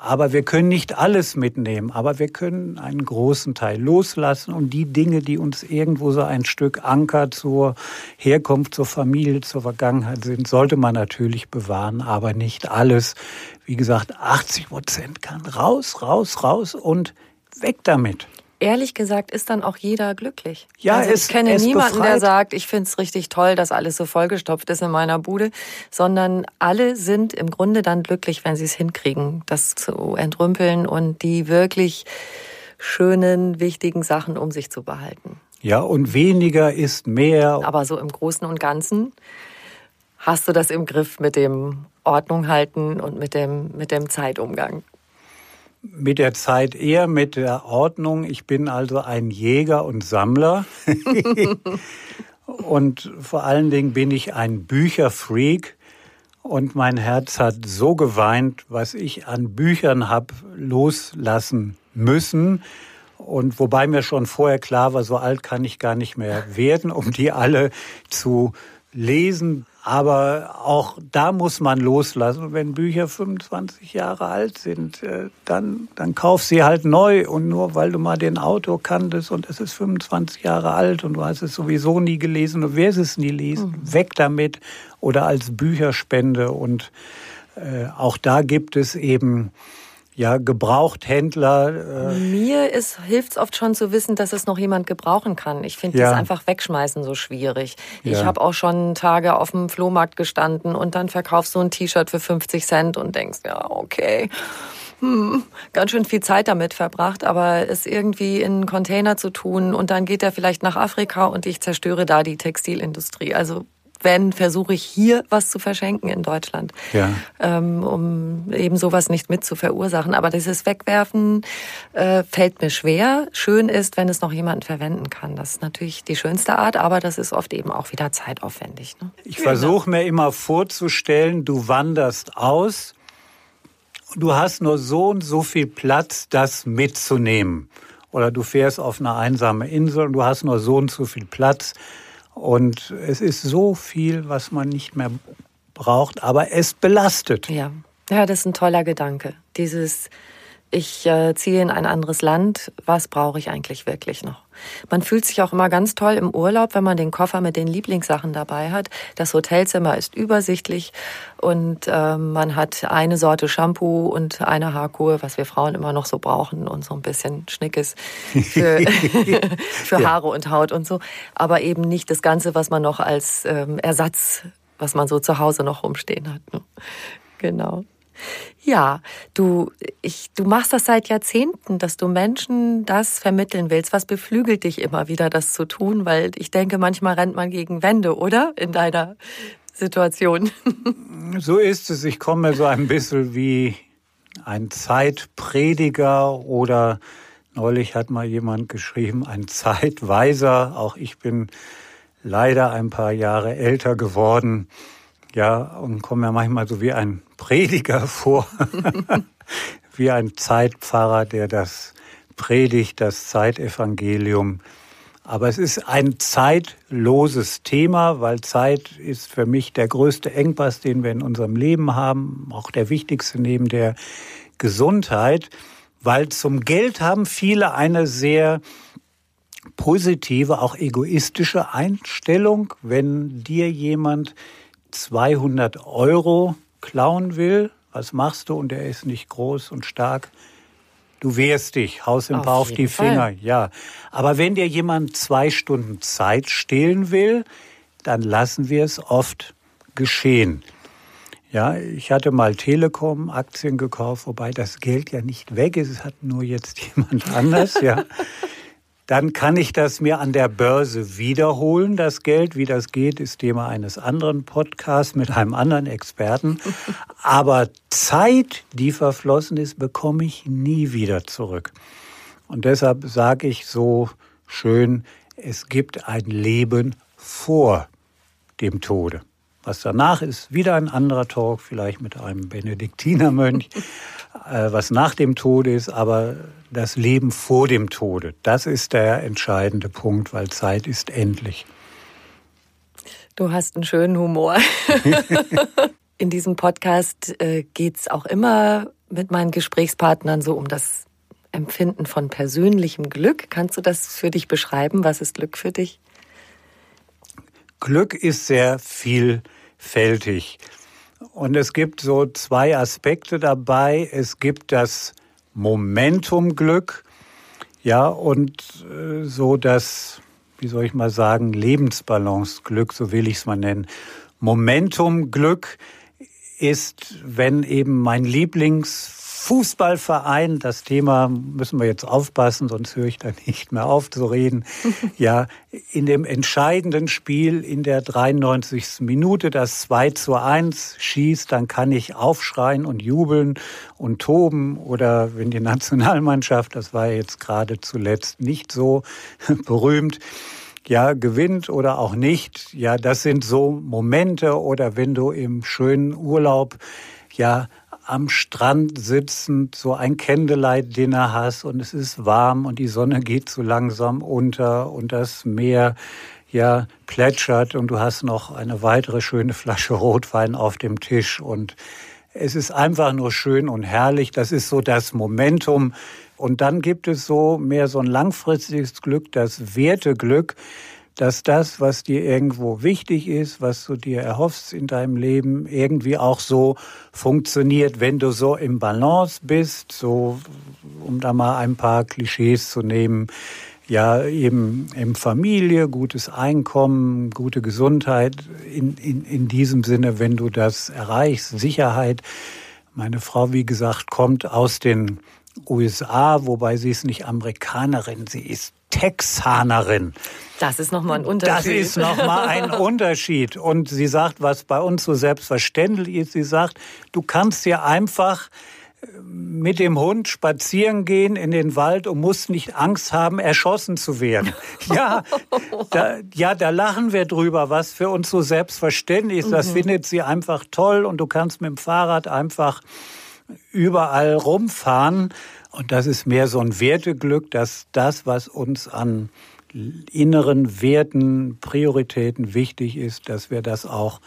Aber wir können nicht alles mitnehmen, aber wir können einen großen Teil loslassen und die Dinge, die uns irgendwo so ein Stück Anker zur Herkunft, zur Familie, zur Vergangenheit sind, sollte man natürlich bewahren, aber nicht alles. Wie gesagt, 80 Prozent kann raus, raus, raus und weg damit ehrlich gesagt ist dann auch jeder glücklich. Ja, also es, ich kenne es niemanden, befreit. der sagt, ich finde es richtig toll, dass alles so vollgestopft ist in meiner Bude, sondern alle sind im Grunde dann glücklich, wenn sie es hinkriegen, das zu entrümpeln und die wirklich schönen, wichtigen Sachen um sich zu behalten. Ja, und weniger ist mehr. Aber so im Großen und Ganzen hast du das im Griff mit dem Ordnung halten und mit dem, mit dem Zeitumgang mit der Zeit eher mit der Ordnung. Ich bin also ein Jäger und Sammler. und vor allen Dingen bin ich ein Bücherfreak. Und mein Herz hat so geweint, was ich an Büchern habe loslassen müssen. Und wobei mir schon vorher klar war, so alt kann ich gar nicht mehr werden, um die alle zu lesen. Aber auch da muss man loslassen. Und wenn Bücher 25 Jahre alt sind, äh, dann, dann kauf sie halt neu. Und nur weil du mal den Autor kanntest und es ist 25 Jahre alt und du hast es sowieso nie gelesen und wirst es nie lesen, mhm. weg damit oder als Bücherspende. Und äh, auch da gibt es eben ja, Gebrauchthändler. Äh Mir hilft es oft schon zu wissen, dass es noch jemand gebrauchen kann. Ich finde ja. das einfach wegschmeißen so schwierig. Ja. Ich habe auch schon Tage auf dem Flohmarkt gestanden und dann verkaufst du ein T-Shirt für 50 Cent und denkst, ja, okay. Hm, ganz schön viel Zeit damit verbracht, aber es irgendwie in einen Container zu tun und dann geht er vielleicht nach Afrika und ich zerstöre da die Textilindustrie. Also wenn, versuche ich hier was zu verschenken in Deutschland, ja. ähm, um eben sowas nicht mit zu verursachen. Aber dieses Wegwerfen äh, fällt mir schwer. Schön ist, wenn es noch jemand verwenden kann. Das ist natürlich die schönste Art, aber das ist oft eben auch wieder zeitaufwendig. Ne? Ich versuche mir immer vorzustellen, du wanderst aus, du hast nur so und so viel Platz, das mitzunehmen. Oder du fährst auf eine einsame Insel und du hast nur so und so viel Platz, und es ist so viel, was man nicht mehr braucht, aber es belastet. Ja, ja das ist ein toller Gedanke. Dieses, ich äh, ziehe in ein anderes Land, was brauche ich eigentlich wirklich noch? Man fühlt sich auch immer ganz toll im Urlaub, wenn man den Koffer mit den Lieblingssachen dabei hat. Das Hotelzimmer ist übersichtlich und äh, man hat eine Sorte Shampoo und eine Haarkur, was wir Frauen immer noch so brauchen und so ein bisschen Schnickes für, für Haare ja. und Haut und so. Aber eben nicht das Ganze, was man noch als ähm, Ersatz, was man so zu Hause noch rumstehen hat. Ne? Genau. Ja, du, ich, du machst das seit Jahrzehnten, dass du Menschen das vermitteln willst. Was beflügelt dich immer wieder, das zu tun? Weil ich denke, manchmal rennt man gegen Wände, oder? In deiner Situation. So ist es. Ich komme so ein bisschen wie ein Zeitprediger oder neulich hat mal jemand geschrieben, ein Zeitweiser. Auch ich bin leider ein paar Jahre älter geworden. Ja, und komme mir manchmal so wie ein Prediger vor, wie ein Zeitpfarrer, der das predigt, das Zeitevangelium. Aber es ist ein zeitloses Thema, weil Zeit ist für mich der größte Engpass, den wir in unserem Leben haben, auch der wichtigste neben der Gesundheit, weil zum Geld haben viele eine sehr positive, auch egoistische Einstellung. Wenn dir jemand 200 Euro klauen will, was machst du? Und er ist nicht groß und stark. Du wehrst dich, haust im Bauch die Finger, Fall. ja. Aber wenn dir jemand zwei Stunden Zeit stehlen will, dann lassen wir es oft geschehen. Ja, ich hatte mal Telekom Aktien gekauft, wobei das Geld ja nicht weg ist, es hat nur jetzt jemand anders, ja. Dann kann ich das mir an der Börse wiederholen, das Geld. Wie das geht, ist Thema eines anderen Podcasts mit einem anderen Experten. Aber Zeit, die verflossen ist, bekomme ich nie wieder zurück. Und deshalb sage ich so schön, es gibt ein Leben vor dem Tode. Was danach ist, wieder ein anderer Talk, vielleicht mit einem Benediktinermönch, äh, was nach dem Tode ist, aber das Leben vor dem Tode, das ist der entscheidende Punkt, weil Zeit ist endlich. Du hast einen schönen Humor. In diesem Podcast äh, geht es auch immer mit meinen Gesprächspartnern so um das Empfinden von persönlichem Glück. Kannst du das für dich beschreiben? Was ist Glück für dich? Glück ist sehr vielfältig. Und es gibt so zwei Aspekte dabei. Es gibt das Momentum-Glück, ja, und äh, so das, wie soll ich mal sagen, Lebensbalance-Glück, so will ich es mal nennen. Momentum-Glück ist, wenn eben mein Lieblings Fußballverein, das Thema müssen wir jetzt aufpassen, sonst höre ich da nicht mehr auf zu reden. ja, in dem entscheidenden Spiel in der 93. Minute das 2 zu 1 schießt, dann kann ich aufschreien und jubeln und toben. Oder wenn die Nationalmannschaft, das war jetzt gerade zuletzt nicht so berühmt, ja, gewinnt oder auch nicht. Ja, das sind so Momente oder wenn du im schönen Urlaub ja am Strand sitzend so ein Candlelight-Dinner hast und es ist warm und die Sonne geht so langsam unter und das Meer ja plätschert und du hast noch eine weitere schöne Flasche Rotwein auf dem Tisch und es ist einfach nur schön und herrlich. Das ist so das Momentum. Und dann gibt es so mehr so ein langfristiges Glück, das Werteglück dass das, was dir irgendwo wichtig ist, was du dir erhoffst in deinem Leben, irgendwie auch so funktioniert, wenn du so im Balance bist, so um da mal ein paar Klischees zu nehmen, ja eben im Familie, gutes Einkommen, gute Gesundheit, in, in, in diesem Sinne, wenn du das erreichst, Sicherheit. Meine Frau, wie gesagt, kommt aus den USA, wobei sie ist nicht Amerikanerin, sie ist Texanerin. Das ist nochmal ein Unterschied. Das ist nochmal ein Unterschied. Und sie sagt, was bei uns so selbstverständlich ist, sie sagt, du kannst ja einfach äh, mit dem Hund spazieren gehen in den Wald und musst nicht Angst haben, erschossen zu werden. Ja, da, ja, da lachen wir drüber, was für uns so selbstverständlich ist. Das mhm. findet sie einfach toll und du kannst mit dem Fahrrad einfach überall rumfahren. Und das ist mehr so ein Werteglück, dass das, was uns an inneren Werten, Prioritäten wichtig ist, dass wir das auch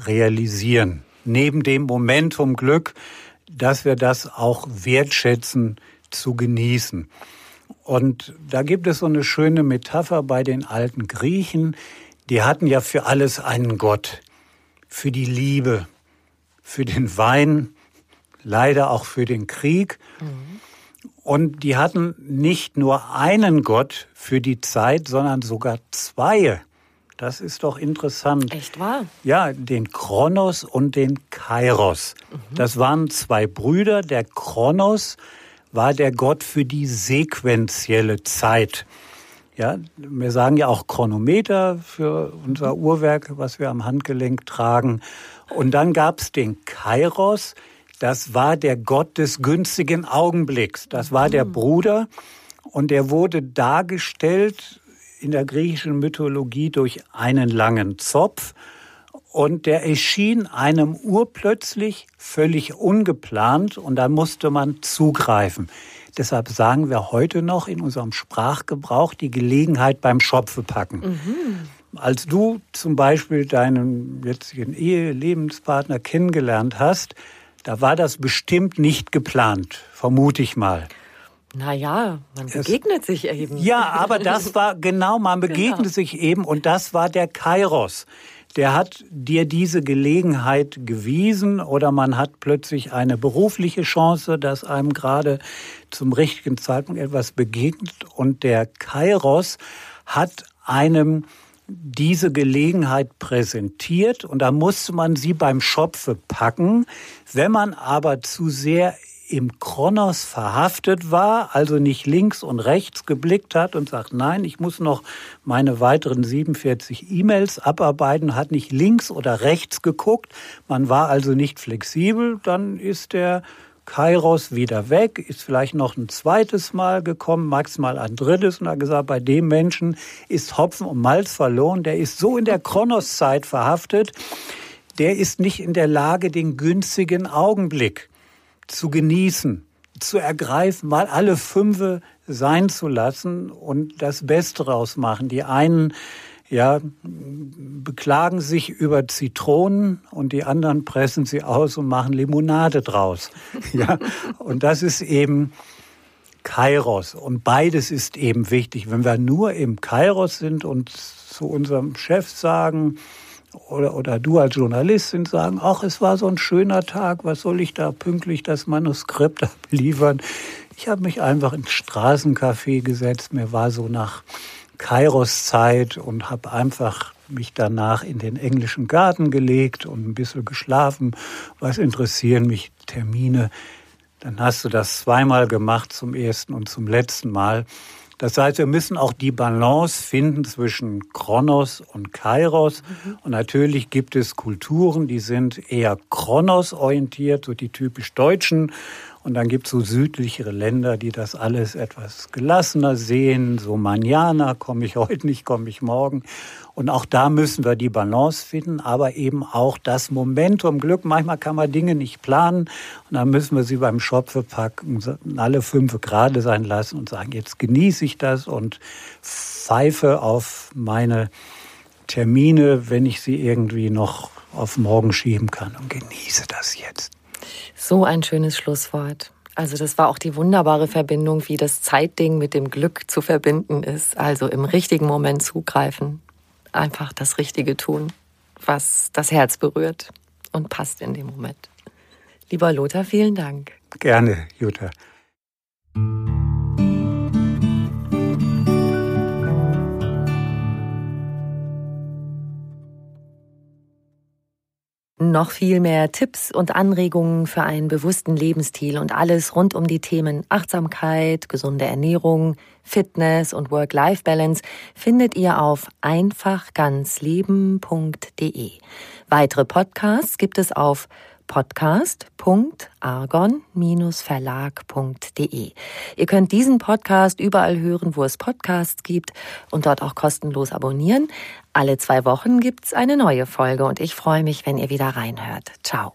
realisieren. Neben dem Momentum Glück, dass wir das auch wertschätzen, zu genießen. Und da gibt es so eine schöne Metapher bei den alten Griechen. Die hatten ja für alles einen Gott. Für die Liebe, für den Wein, leider auch für den Krieg. Mhm. Und die hatten nicht nur einen Gott für die Zeit, sondern sogar zwei. Das ist doch interessant. Echt wahr? Ja, den Kronos und den Kairos. Mhm. Das waren zwei Brüder. Der Kronos war der Gott für die sequentielle Zeit. Ja, wir sagen ja auch Chronometer für unser Uhrwerk, was wir am Handgelenk tragen. Und dann gab es den Kairos, das war der Gott des günstigen Augenblicks. Das war der Bruder und er wurde dargestellt in der griechischen Mythologie durch einen langen Zopf und der erschien einem urplötzlich völlig ungeplant und da musste man zugreifen. Deshalb sagen wir heute noch in unserem Sprachgebrauch die Gelegenheit beim Schopfe packen. Mhm. Als du zum Beispiel deinen jetzigen Ehe-Lebenspartner kennengelernt hast, da war das bestimmt nicht geplant, vermute ich mal. Naja, man begegnet es, sich eben. Ja, aber das war genau, man begegnet genau. sich eben und das war der Kairos. Der hat dir diese Gelegenheit gewiesen oder man hat plötzlich eine berufliche Chance, dass einem gerade zum richtigen Zeitpunkt etwas begegnet und der Kairos hat einem diese Gelegenheit präsentiert und da musste man sie beim Schopfe packen. Wenn man aber zu sehr im Kronos verhaftet war, also nicht links und rechts geblickt hat und sagt, nein, ich muss noch meine weiteren 47 E-Mails abarbeiten, hat nicht links oder rechts geguckt, man war also nicht flexibel, dann ist der Kairos wieder weg, ist vielleicht noch ein zweites Mal gekommen, maximal ein drittes und hat gesagt, bei dem Menschen ist Hopfen und Malz verloren, der ist so in der Kronoszeit verhaftet, der ist nicht in der Lage, den günstigen Augenblick zu genießen, zu ergreifen, mal alle Fünfe sein zu lassen und das Beste draus machen. Die einen ja, beklagen sich über Zitronen und die anderen pressen sie aus und machen Limonade draus. ja, und das ist eben Kairos. Und beides ist eben wichtig. Wenn wir nur im Kairos sind und zu unserem Chef sagen, oder, oder du als Journalistin sagen, ach, es war so ein schöner Tag, was soll ich da pünktlich das Manuskript abliefern? Ich habe mich einfach ins Straßencafé gesetzt, mir war so nach Kairos-Zeit und habe einfach mich danach in den englischen Garten gelegt und ein bisschen geschlafen. Was interessieren mich Termine? Dann hast du das zweimal gemacht, zum ersten und zum letzten Mal. Das heißt, wir müssen auch die Balance finden zwischen Kronos und Kairos. Mhm. Und natürlich gibt es Kulturen, die sind eher Kronos orientiert, so die typisch deutschen. Und dann gibt es so südlichere Länder, die das alles etwas gelassener sehen. So Manjana, komme ich heute nicht, komme ich morgen. Und auch da müssen wir die Balance finden, aber eben auch das Momentum Glück. Manchmal kann man Dinge nicht planen und dann müssen wir sie beim Schopfe packen, alle fünf gerade sein lassen und sagen, jetzt genieße ich das und pfeife auf meine Termine, wenn ich sie irgendwie noch auf morgen schieben kann und genieße das jetzt. So ein schönes Schlusswort. Also das war auch die wunderbare Verbindung, wie das Zeitding mit dem Glück zu verbinden ist. Also im richtigen Moment zugreifen, einfach das Richtige tun, was das Herz berührt und passt in dem Moment. Lieber Lothar, vielen Dank. Gerne, Jutta. Noch viel mehr Tipps und Anregungen für einen bewussten Lebensstil und alles rund um die Themen Achtsamkeit, gesunde Ernährung, Fitness und Work-Life-Balance findet ihr auf einfachganzleben.de. Weitere Podcasts gibt es auf podcast.argon-verlag.de. Ihr könnt diesen Podcast überall hören, wo es Podcasts gibt und dort auch kostenlos abonnieren. Alle zwei Wochen gibt's eine neue Folge und ich freue mich, wenn ihr wieder reinhört. Ciao.